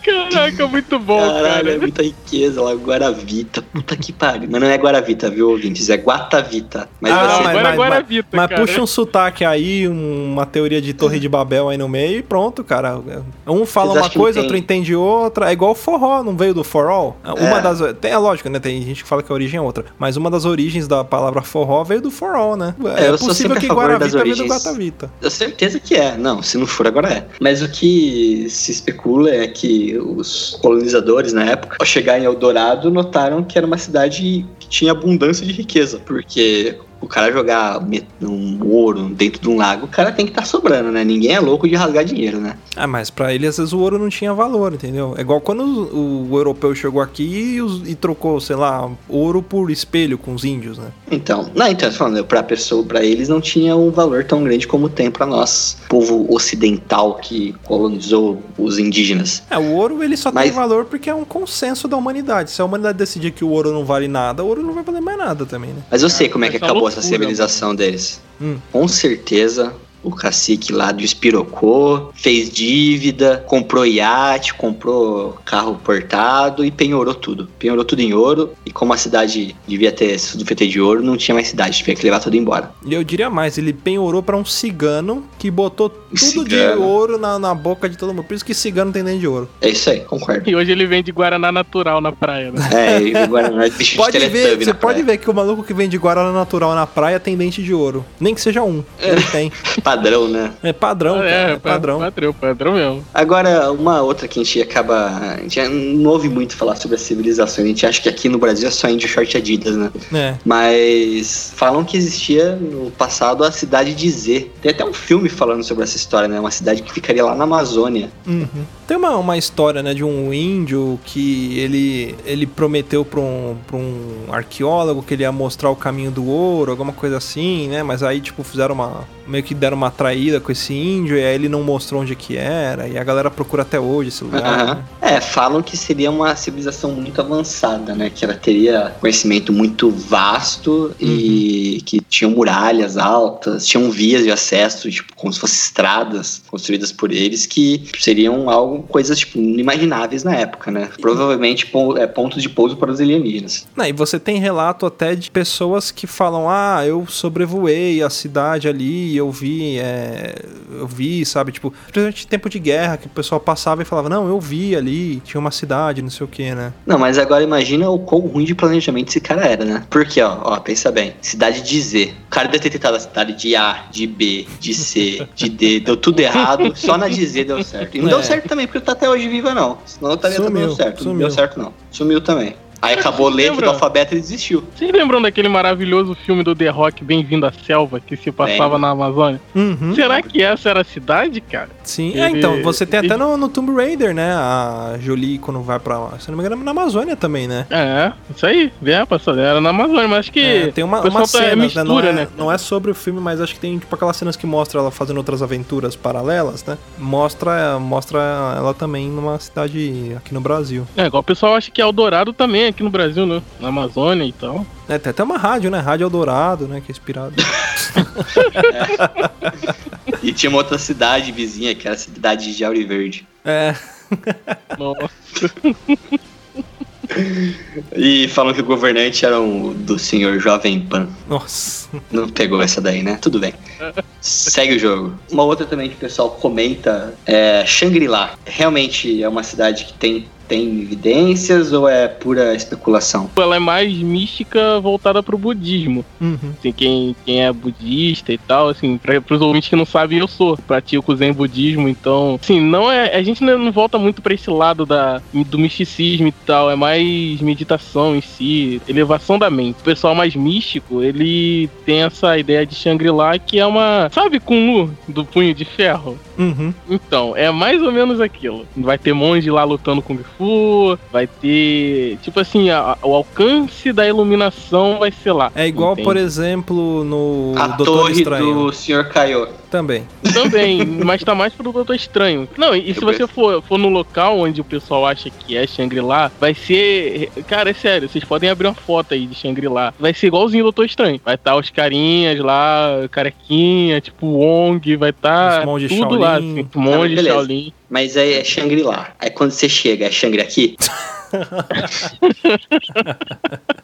Caraca, muito bom, Caralho, é cara. muita riqueza lá, Guaravita. Puta que pariu. Mas não é Guaravita, viu, ouvintes? É Guatavita. Mas Ah, ser- mas- Agora é mas- Guaravita, Mas cara. puxa um sotaque aí, um- uma teoria de Torre de Babel aí no meio e pronto, cara. Um fala uma coisa, outro entende outra. É igual o forró, não veio do for all? Uma É. das. Tem, é lógico, né? Tem gente que fala que a origem é outra. Mas uma das origens da palavra forró veio do for all, né? É, É, eu sou possível sempre a que favor das Guaravita veio do. Guatavita. Eu certeza que é. Não, se não for, agora é. Mas o que se especula é que os colonizadores na época, ao chegar em Eldorado, notaram que era uma cidade que tinha abundância de riqueza. Porque o cara jogar um ouro dentro de um lago, o cara tem que estar sobrando, né? Ninguém é louco de rasgar dinheiro, né? Ah, mas pra ele às vezes o ouro não tinha valor, entendeu? É igual quando o, o europeu chegou aqui e, os- e trocou, sei lá, ouro por espelho com os índios, né? Então, não, então, eu tô falando, pra pessoa, para eles não tinha um valor tão grande como tem pra nós, povo ocidental que colonizou os indígenas. É, o ouro ele só tem Mas- valor porque é um consenso da humanidade. Se a humanidade decidir que o ouro não vale nada, o ouro não vai valer mais nada também, né? Mas eu sei como é que essa acabou loucura, essa civilização deles. Hum. Com certeza, o cacique lá despirocou, fez dívida, comprou iate, comprou carro portado e penhorou tudo. Penhorou tudo em ouro. E como a cidade devia ter sido feita de ouro, não tinha mais cidade, tinha que levar tudo embora. E eu diria mais, ele penhorou pra um cigano que botou tudo de Cigano. ouro na, na boca de todo mundo. Por isso que cigano tem dente de ouro. É isso aí, concordo. E hoje ele vende Guaraná natural na praia, né? É, e agora nós bicho Pode de ver, você na pode praia. ver que o maluco que vende Guaraná natural na praia tem dente de ouro. Nem que seja um. Ele tem. <laughs> Padrão, né? É padrão, cara. É, padrão. Padrão, padrão mesmo. Agora, uma outra que a gente acaba. A gente não ouve muito falar sobre as civilizações. A gente acha que aqui no Brasil é só índio short Adidas, né? É. Mas falam que existia no passado a cidade de Z. Tem até um filme falando sobre essa história, né? Uma cidade que ficaria lá na Amazônia. Uhum. Tem uma, uma história, né, de um índio que ele, ele prometeu pra um, pra um arqueólogo que ele ia mostrar o caminho do ouro, alguma coisa assim, né? Mas aí, tipo, fizeram uma. Meio que deram uma traída com esse índio e aí ele não mostrou onde que era. E a galera procura até hoje esse lugar. Né? É, falam que seria uma civilização muito avançada, né? Que ela teria conhecimento muito vasto e que tinham muralhas altas, tinham vias de acesso, tipo, como se fossem estradas construídas por eles, que seriam algo, coisas, tipo, inimagináveis na época, né? Provavelmente pon- é, pontos de pouso para os alienígenas. Não, e você tem relato até de pessoas que falam: Ah, eu sobrevoei a cidade ali, eu vi, é, eu vi, sabe? Tipo, principalmente em tempo de guerra, que o pessoal passava e falava: Não, eu vi ali ali, tinha uma cidade, não sei o que, né? Não, mas agora imagina o quão ruim de planejamento esse cara era, né? Porque, ó, ó, pensa bem. Cidade de Z. O cara deve ter tentado a cidade de A, de B, de C, de D. Deu tudo errado. Só na de Z deu certo. E não É. deu certo também, porque não tá até hoje viva, não. Senão não estaria Sumiu, dando certo. Não sumiu. deu certo, não. Sumiu também. Aí acabou a letra do alfabeto e desistiu. Vocês lembram daquele maravilhoso filme do The Rock, Bem-vindo à Selva, que se passava na Amazônia? Uhum. Será que essa era a cidade, cara? Sim, Ele- é, então, você tem até no, no Tomb Raider, né? A Jolie, quando vai pra. Se não me engano, é na Amazônia também, né? É, isso aí. É, passou, era na Amazônia, mas acho que. É, tem uma, o uma tá- é cena, né? mistura, Não, é, né? não é sobre o filme, mas acho que tem tipo aquelas cenas que mostra ela fazendo outras aventuras paralelas, né? Mostra, mostra ela também numa cidade aqui no Brasil. É, igual o pessoal acha que é Eldorado também aqui no Brasil, né? Na Amazônia e tal. É, tem até uma rádio, né? Rádio Eldorado, né? Que é inspirado. <laughs> E tinha uma outra cidade vizinha, que era a cidade de Auri Verde. é. Nossa. <laughs> E falam que o governante era um do senhor Jovem Pan. Nossa. Não pegou essa daí, né? Tudo bem. Segue o jogo. Uma outra também que o pessoal comenta é Shangri-La. Realmente é uma cidade que tem, tem evidências ou é pura especulação? Ela é mais mística voltada pro budismo. Uhum. Assim, quem, quem é budista e tal, assim, pra, pros ouvintes que não sabem, eu sou. Pratico zen budismo, então, assim, não é. A gente não volta muito pra esse lado da, do misticismo e tal, é mais meditação em si, elevação da mente. O pessoal mais místico, ele tem essa ideia de Shangri-La que é uma. Sabe Kunlu do punho de ferro? Uhum. Então, é mais ou menos aquilo. Vai ter monge lá lutando com Fu, vai ter. Tipo assim, a- o alcance da iluminação vai ser lá. É igual, entende? por exemplo, no a Doutor torre Estranho. do senhor Caio. Também. Também, mas tá mais pro Doutor Estranho. Não, e se Eu você for, for no local onde o pessoal acha que é Shangri-La, vai ser. Cara, é sério, vocês podem abrir uma foto aí de Shangri-La. Vai ser igualzinho o Doutor Estranho. Vai estar os carinhas lá, carequinha, tipo Wong, vai estar Os monges tudo lá, Shaolin. assim. Monge. Shaolin. Mas aí é Shangri-La. Aí quando você chega, é Shangri aqui? <laughs>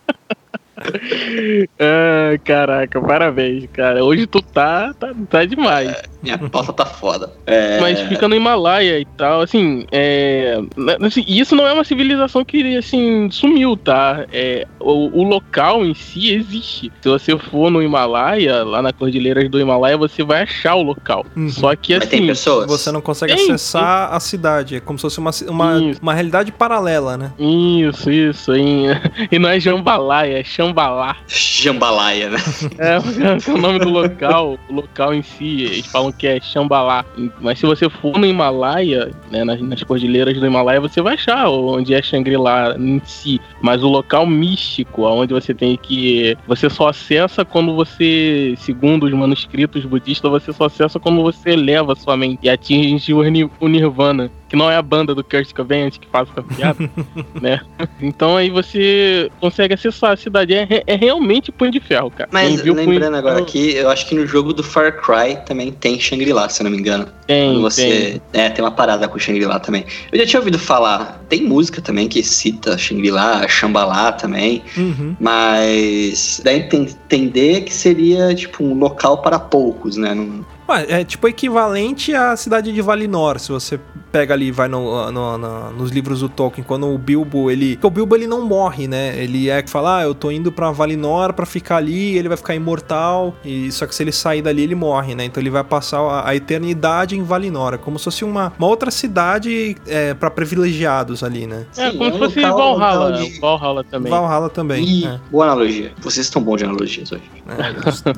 <laughs> Ah, caraca, parabéns, cara. Hoje tu tá, tá, tá demais. Minha pauta tá foda. É, Mas fica no Himalaia e tal, assim, é. né, assim, e isso não é uma civilização que, assim, sumiu, tá? É, o, o local em si existe. Se você for no Himalaia, lá na Cordilheiras do Himalaia, você vai achar o local. Uhum. Só que, Mas tem assim. pessoas? Você não consegue Tem, acessar a cidade. É como se fosse uma, uma, Isso. uma realidade paralela, né? Isso, isso. E, <laughs> e não é Jambalaya, é Xambalá. Jambalaya, né? <laughs> É, é o nome do local, o local em si, eles falam que é Xambalá. Mas se você for no Himalaia, né, nas, nas cordilheiras do Himalaia, você vai achar onde é Shangri-La em si. Mas o local místico, onde você tem que. Você só acessa quando você, segundo os manuscritos budistas, você só acessa quando você eleva sua mente e atinge o Nirvana. Que não é a banda do Kurt Cobain antes que faz essa piada, <laughs> né? Então aí você consegue acessar a cidade. É, re- é realmente punho de ferro, cara. Mas viu punho- lembrando agora aqui, eu acho que no jogo do Far Cry também tem Shangri-La, se eu não me engano. Tem, Quando você. É, tem uma parada com Shangri-La também. Eu já tinha ouvido falar, tem música também que cita Shangri-La, Shambhala também, Uhum. mas dá a entender que seria tipo um local para poucos, né? Não- é tipo equivalente à cidade de Valinor, se você pega ali e vai no, no- no- nos livros do Tolkien, quando o Bilbo, ele... Porque o Bilbo, ele não morre, né? Ele é que fala, ah, eu tô indo pra Valinor pra ficar ali, ele vai ficar imortal, e só que se ele sair dali, ele morre, né? Então ele vai passar a, a eternidade em Valinor, é como se fosse uma, uma outra cidade é, para privilegiados ali, né? É, Sim, como é se um fosse local- Valhalla. local de- Valhalla também. Valhalla também, Ih, é. boa analogia. Vocês estão bons de analogias hoje.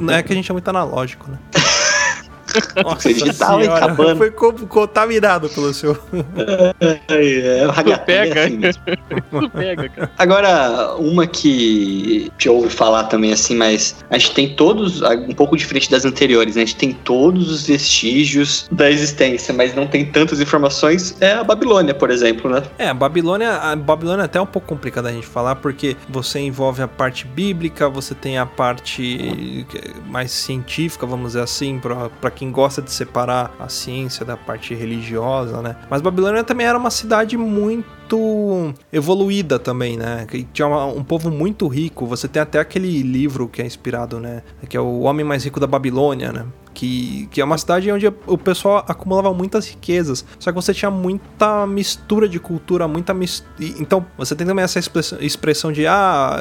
Não é que a gente é muito analógico, né? <laughs> Você digital, cabana. foi co- contaminado pelo seu... É, Hagatã é pega. assim mesmo. Isso pega, cara. Agora, uma que te ouve falar também assim, mas a gente tem todos, um pouco diferente das anteriores, né? A gente tem todos os vestígios da existência, mas não tem tantas informações, é a Babilônia, por exemplo, né? É, a Babilônia, a Babilônia é até um pouco complicada a gente falar, porque você envolve a parte bíblica, você tem a parte mais científica, vamos dizer assim, pra pra quem gosta de separar a ciência da parte religiosa, né? Mas Babilônia também era uma cidade muito evoluída também, né? Tinha um povo muito rico. Você tem até aquele livro que é inspirado, né? Que é o Homem Mais Rico da Babilônia, né? Que, que é uma cidade onde o pessoal acumulava muitas riquezas. Só que você tinha muita mistura de cultura, muita. Então, você tem também essa expressão, expressão de ah,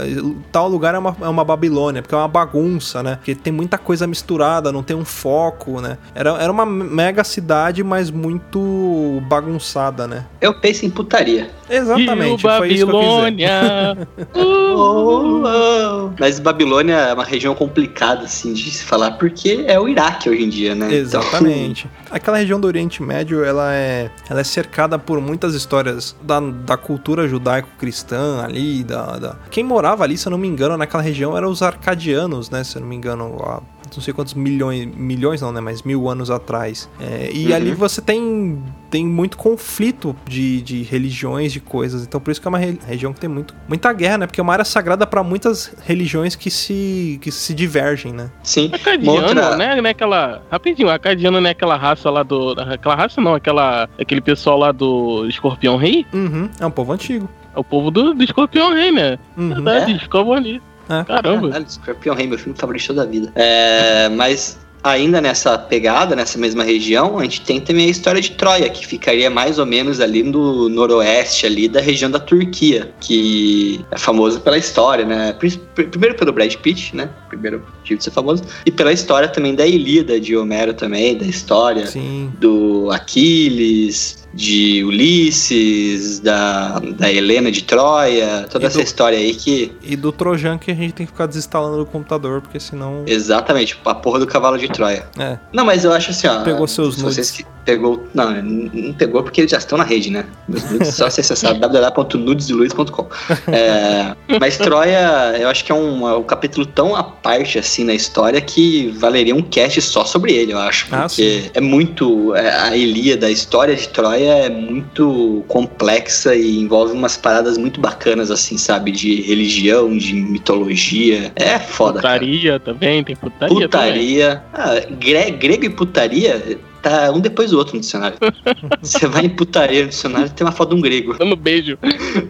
tal lugar é uma, é uma Babilônia, porque é uma bagunça, né? Porque tem muita coisa misturada, não tem um foco, né? Era, era uma mega cidade, mas muito bagunçada, né? Eu penso em putaria. Exatamente, Rio foi isso que eu quis dizer. Babilônia. <laughs> Oh, oh. Mas Babilônia é uma região complicada, assim, de se falar, porque é o Iraque hoje em dia, né? Então, Exatamente. <laughs> Aquela região do Oriente Médio, ela é, ela é cercada por muitas histórias da, da cultura judaico-cristã ali, da, da... Quem morava ali, se eu não me engano, naquela região eram os arcadianos, né? Se eu não me engano, há não sei quantos milhões, milhões não, né? Mas mil anos atrás. É, e Uhum. ali você tem, tem muito conflito de, de religiões, de coisas. Então por isso que é uma re- região que tem muito, muita guerra, né? Porque é uma área sagrada para muitas religiões que se, que se divergem, né? Sim. Acadiano, outra- né? Não é aquela. Rapidinho, Acadiano não é aquela raça lá do. Aquela raça não, aquela. Aquele pessoal lá do Escorpião Rei. Uhum, é um povo antigo. É o povo do, do Escorpião Rei, né? Uhum. Verdade, ficam ali. É. Caramba. Caralho, Scorpion Rei, meu filme favorito da vida. É, mas ainda nessa pegada, nessa mesma região, a gente tem também a história de Troia, que ficaria mais ou menos ali no noroeste ali da região da Turquia, que é famoso pela história, né? Pri- pri- Primeiro pelo Brad Pitt, né? Primeiro motivo de ser famoso. E pela história também da Ilíada de Homero também, da história Sim. do Aquiles, de Ulisses, da, da Helena de Troia, toda E essa do- história aí que E do Trojan que a gente tem que ficar desinstalando do computador, porque senão. Exatamente, a porra do cavalo de Troia. É. Não, mas eu acho assim, ó. Pegou seus se nudes. vocês que pegou. Não, não pegou porque eles já estão na rede, né? Meus nudes, só você acessar <laughs> www.nudesdeluiz.com. É, mas Troia, eu acho que é um, é um capítulo tão à parte assim na história que valeria um cast só sobre ele, eu acho. Ah, Porque é muito. é, a Ilíada, a história de Troia é muito complexa e envolve umas paradas muito bacanas, assim, sabe? De religião, de mitologia. É foda, cara. Putaria também, tem putaria, também. Putaria. Ah, gre- grego e putaria tá um depois do outro no dicionário. <laughs> Você vai em putaria no dicionário tem uma foto de um grego. Dando beijo.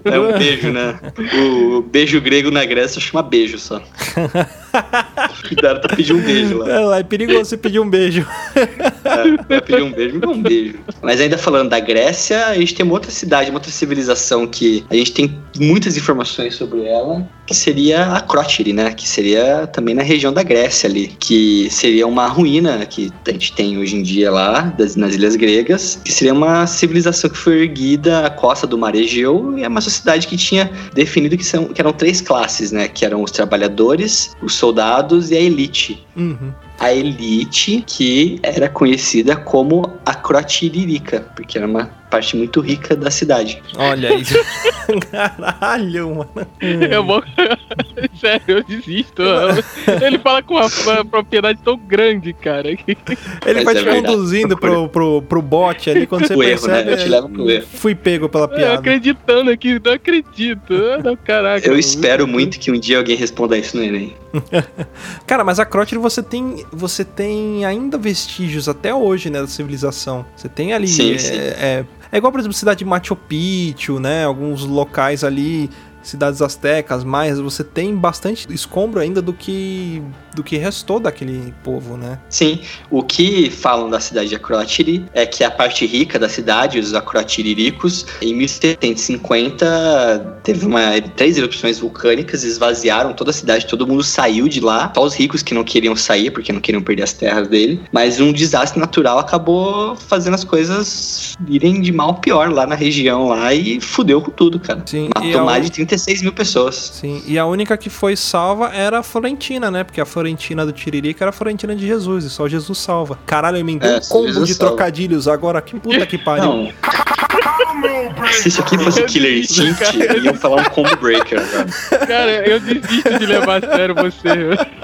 É um beijo, né? O beijo grego na Grécia chama beijo só. <laughs> <laughs> Cuidado pra pedir um beijo lá. É, lá é perigoso você pedir um beijo. É, vai pedir um beijo, me dá um beijo. Mas ainda falando da Grécia, a gente tem uma outra cidade, uma outra civilização que a gente tem muitas informações sobre ela, que seria a Acrótire, né? Que seria também na região da Grécia ali, que seria uma ruína que a gente tem hoje em dia lá, das, nas ilhas gregas, que seria uma civilização que foi erguida à costa do mar Egeu e é uma sociedade que tinha definido que, são, que eram três classes, né? Que eram os trabalhadores, os soldados e a elite Uhum. A elite que era conhecida como a Crotiririca, porque era uma parte muito rica da cidade. Olha isso. <laughs> Caralho, mano. Eu vou. <laughs> Sério, eu desisto. Ele fala com uma, uma propriedade tão grande, cara. <laughs> Ele Mas vai é te verdade. conduzindo pro, pro, pro bot ali quando você O erro, percebe. né? Eu te levo pro erro. Fui pego pela Eu piada. acreditando aqui, não acredito. Ah, Não, caraca. Eu espero muito que um dia alguém responda isso no Enem. Cara, mas a Crotire você tem, você tem ainda vestígios até hoje, né, da civilização. Você tem ali. Sim, é, sim. É, é igual, por exemplo, cidade de Machu Picchu, né? Alguns locais ali, cidades astecas, maias, você tem bastante escombro ainda do que do que restou daquele povo, né? Sim, o que falam da cidade de Acrótiri é que a parte rica da cidade, os acrotiriricos, em 1750 teve uma, três erupções vulcânicas, esvaziaram toda a cidade, todo mundo saiu de lá, só os ricos que não queriam sair, porque não queriam perder as terras dele, mas um desastre natural acabou fazendo as coisas irem de mal a pior lá na região lá e fudeu com tudo, cara. Sim, Matou mais un- de 36 mil pessoas. Sim, e a única que foi salva era a Florentina, né? Porque a Florentina do Tiririca era a Florentina de Jesus, e só Jesus salva. Caralho, eu emendei É, um só combo Jesus de salva. trocadilhos agora, que puta que pariu. Não. Se isso aqui fosse Killer Instinct, iam falar um combo breaker agora. Cara, eu desisto de levar a sério você.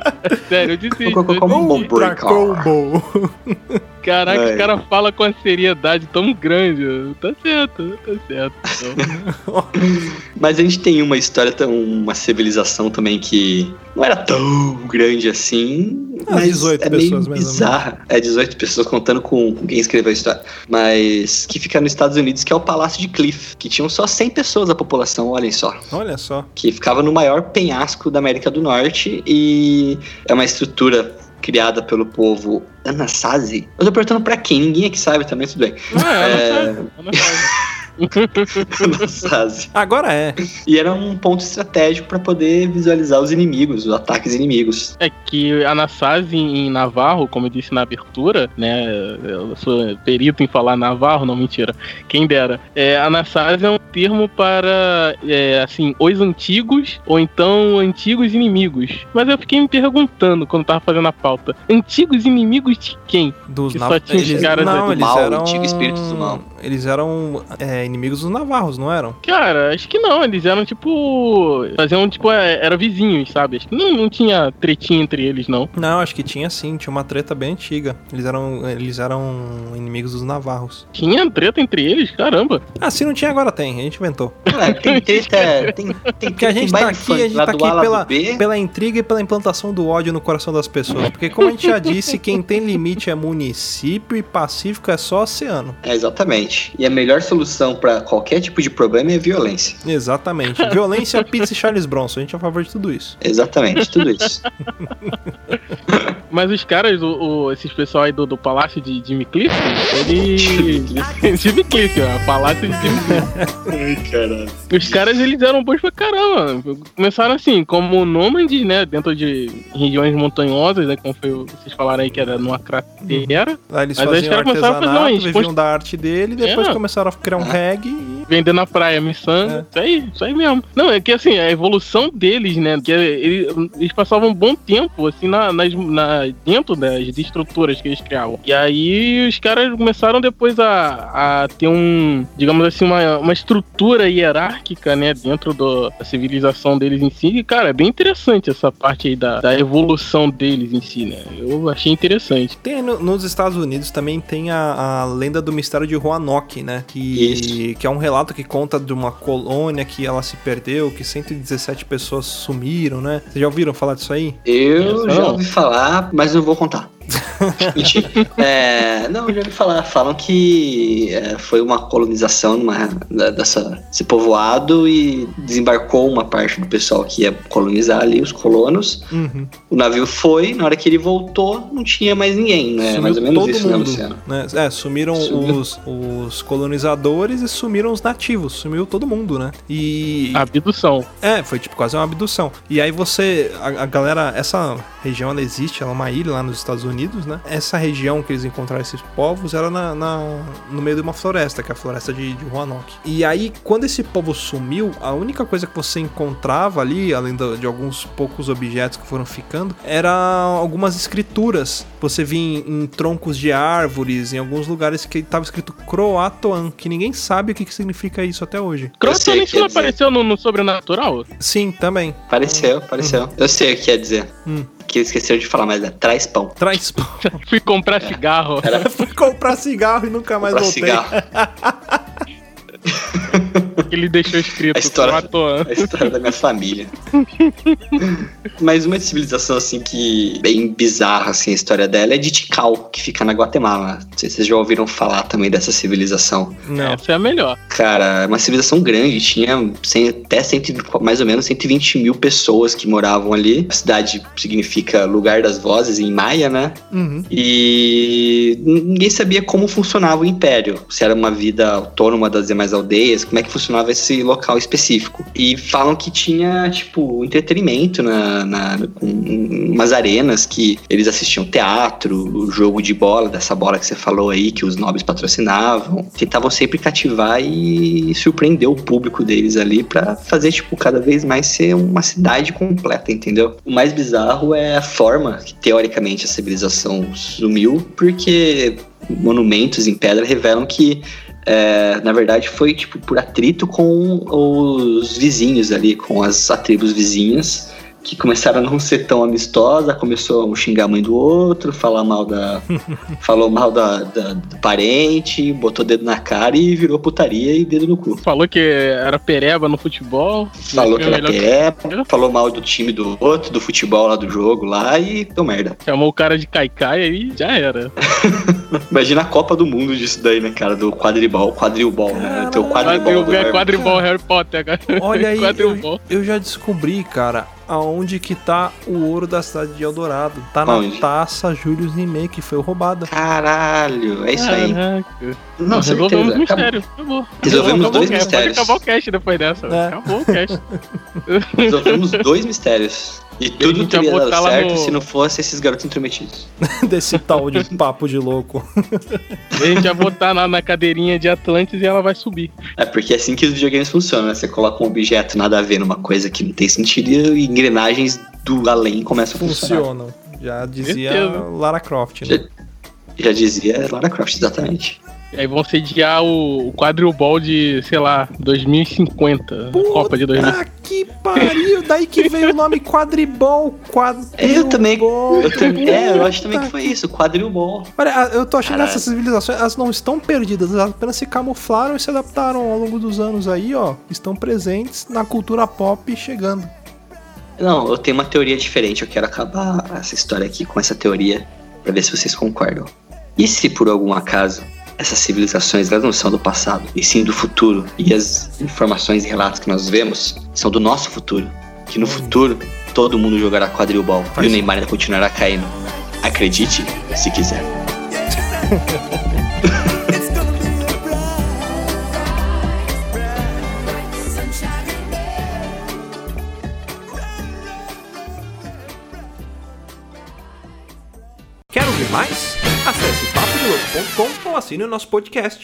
<laughs> Sério, eu desisto. Eu desisto. Ultra combo. Caraca, o cara fala com uma seriedade tão grande. Tá certo, tá certo. Então, <laughs> Mas a gente tem uma história, tão, uma civilização também que não era tão grande assim. Ah, mas 18 é meio pessoas, mais ou bizarra. É 18 pessoas contando com, com quem escreveu a história. Mas que fica nos Estados Unidos, que é o Palácio de Cliff, que tinham só 100 pessoas a população, olhem só. Olha só. Que ficava no maior penhasco da América do Norte e é uma estrutura criada pelo povo Anasazi. Eu tô perguntando pra quem? Ninguém aqui sabe também, tudo bem. Não, é, É. é... <laughs> <laughs> Anasazi. Agora é. E era um ponto estratégico pra poder visualizar os inimigos, os ataques inimigos. É que Anasazi em Navarro, como eu disse na abertura, né? Eu sou perito em falar Navarro, não mentira. Quem dera. É, Anasazi é um termo para, é, assim, os antigos ou então antigos inimigos. Mas eu fiquei me perguntando quando tava fazendo a pauta: antigos inimigos de quem? Dos Que só tinha os eles, caras não, do eles mal, eram antigo espírito do mal. Eles eram é, inimigos dos navarros, não eram? Cara, acho que não. Eles eram tipo. Faziam tipo. é, Era vizinhos, sabe? Acho que não, não tinha tretinha entre eles, não. Não, acho que tinha sim, tinha uma treta bem antiga. Eles eram eles eram inimigos dos navarros. Tinha treta entre eles? Caramba. Ah, se não tinha agora tem, a gente inventou. É, tem <laughs> treta, tem, tem, Porque a gente tá aqui, a gente tá aqui A, pela, pela intriga e pela implantação do ódio no coração das pessoas. Porque como a gente já disse, quem tem limite é município e pacífico é só oceano. É, exatamente. E a melhor solução pra qualquer tipo de problema é violência. Exatamente. <laughs> Violência, pizza e Charles Bronson. A gente é a favor de tudo isso. Exatamente, tudo isso. <laughs> Mas os caras, o, o- esses pessoal aí do, do Palácio de Jimmy Cliff, eles. <laughs> Jimmy Cliff, ó. Palácio de Jimmy Cliff. Ai, caralho. Os caras, eles eram bons pra caramba. Começaram assim, como nômades, né? Dentro de regiões montanhosas, né? Como foi, o- vocês falaram aí que era numa cratera. Aí eles Mas aí os faziam caras começaram a fazer artesanato, umas viviam post- da arte dele, e depois É. começaram a criar um reggae e... Vender na praia, miçanga. É. Isso aí, isso aí mesmo. Não, é que assim, a evolução deles, né? Que eles, eles passavam um bom tempo, assim, na, nas, na, dentro das estruturas que eles criavam. E aí os caras começaram depois a, a ter um, digamos assim, uma, uma estrutura hierárquica, né? Dentro do, da civilização deles em si. E, cara, é bem interessante essa parte aí da, da evolução deles em si, né? Eu achei interessante. Tem no- nos Estados Unidos também tem a, a lenda do mistério de Roanoke, né? Que, Isso. que é um relato que conta de uma colônia que ela se perdeu, que 117 pessoas sumiram, né? Vocês já ouviram falar disso aí? Eu Não. já ouvi falar, mas não vou contar. É, não, eu já ouvi falar. Falam que é, foi uma colonização numa, da- dessa, desse povoado e desembarcou uma parte do pessoal que ia colonizar ali, os colonos. Uhum. O navio foi, na hora que ele voltou, não tinha mais ninguém, né? Sumiu mais ou menos todo isso, né, mundo, Luciano? né? É, sumiram Sumiu. os, os colonizadores e sumiram os nativos, sumiu todo mundo, né? E Abdução. É, foi tipo quase uma abdução. E aí você, a, a galera, essa região ela existe, ela é uma ilha lá nos Estados Unidos, né? Essa região que eles encontraram esses povos era na, na- no meio de uma floresta, que é a floresta de, de Roanoke. E aí, quando esse povo sumiu, a única coisa que você encontrava ali, além do- de alguns poucos objetos que foram ficando, era algumas escrituras. Você via em, em troncos de árvores, em alguns lugares que estava escrito Croatoan, que ninguém sabe o que, que significa isso até hoje. Croatoan que quer não apareceu no, no Sobrenatural? Sim, também. Pareceu, pareceu. Eu sei o que quer dizer. Hum. Que eles esqueceram de falar, mas é traz pão. Traz pão. <laughs> Fui comprar cigarro. Era <laughs> Fui comprar cigarro e nunca mais pra voltei. cigarro. <laughs> que ele deixou escrito A história-. A história da minha família. <laughs> Mas uma civilização assim que bem bizarra assim a história dela é de Tikal, que fica na Guatemala. Não sei se vocês já ouviram falar também dessa civilização. Não. Essa é a melhor. Cara, é uma civilização grande, tinha cem- até cento, mais ou menos 120 mil pessoas que moravam ali. A cidade significa lugar das vozes em maia, né? Uhum. E ninguém sabia como funcionava o império. Se era uma vida autônoma das demais aldeias, como é que funcionava esse local específico. E falam que tinha, tipo, entretenimento na, na, umas arenas que eles assistiam teatro, jogo de bola, dessa bola que você falou aí, que os nobres patrocinavam. Tentavam sempre cativar e surpreender o público deles ali pra fazer, tipo, cada vez mais ser uma cidade completa, entendeu? O mais bizarro é a forma que, teoricamente, a civilização sumiu, porque monumentos em pedra revelam que é, na verdade foi tipo por atrito com os vizinhos ali, com as tribos vizinhas, que começaram a não ser tão amistosa, começou a um xingar a mãe do outro, falar mal da. <laughs> falou mal da, da- do parente, botou dedo na cara e virou putaria e dedo no cu. Falou que era pereba no futebol. Falou que era pereba, falou mal do time do outro, do futebol lá do jogo lá e deu merda. Chamou o cara de caicai aí já era. <laughs> Imagina a Copa do Mundo disso daí, né, cara? Do quadribol, quadrilbol, né? Teu quadribol. do É quadribol Harry Potter, cara. Olha aí, <laughs> Quadribol. eu, eu já descobri, cara, aonde que tá o ouro da cidade de Eldorado. Tá na Onde? taça Júlio Nimei, que foi roubada. Caralho, é isso aí. Caraca. Não, resolvemos o certeza. Acabou. mistério. Acabou. Resolvemos Acabou dois o cast. mistérios. Pode acabar o cast depois dessa. É. Acabou o cast. Resolvemos dois mistérios. E tudo teria dado certo no- se não fosse esses garotos intrometidos. <laughs> Desse tal de <laughs> papo de louco. a gente botar na, na cadeirinha de Atlantis e ela vai subir. É porque é assim que os videogames funcionam, né? Você coloca um objeto nada a ver numa coisa que não tem sentido e engrenagens do além começam a funcionar. Funcionam. Já dizia. Lara Croft, né? Já, já dizia Lara Croft, exatamente. E aí vão sediar o, o quadribol de, sei lá, 2050. a Copa de 2050. Puta que pariu! Daí que veio o nome quadribol. Quadribol. Eu também. Eu também é, eu acho também que foi isso, quadrilbol. Olha, eu tô achando que essas civilizações, elas não estão perdidas, elas apenas se camuflaram e se adaptaram ao longo dos anos aí, ó. Estão presentes na cultura pop chegando. Não, eu tenho uma teoria diferente. Eu quero acabar essa história aqui com essa teoria pra ver se vocês concordam. E se por algum acaso essas civilizações elas não são do passado, e sim do futuro, e as informações e relatos que nós vemos são do nosso futuro? Que no futuro todo mundo jogará quadrilbol e o Neymar ainda continuará caindo. Acredite se quiser. Quer ouvir mais? Papodelouco.com ou assine o nosso podcast.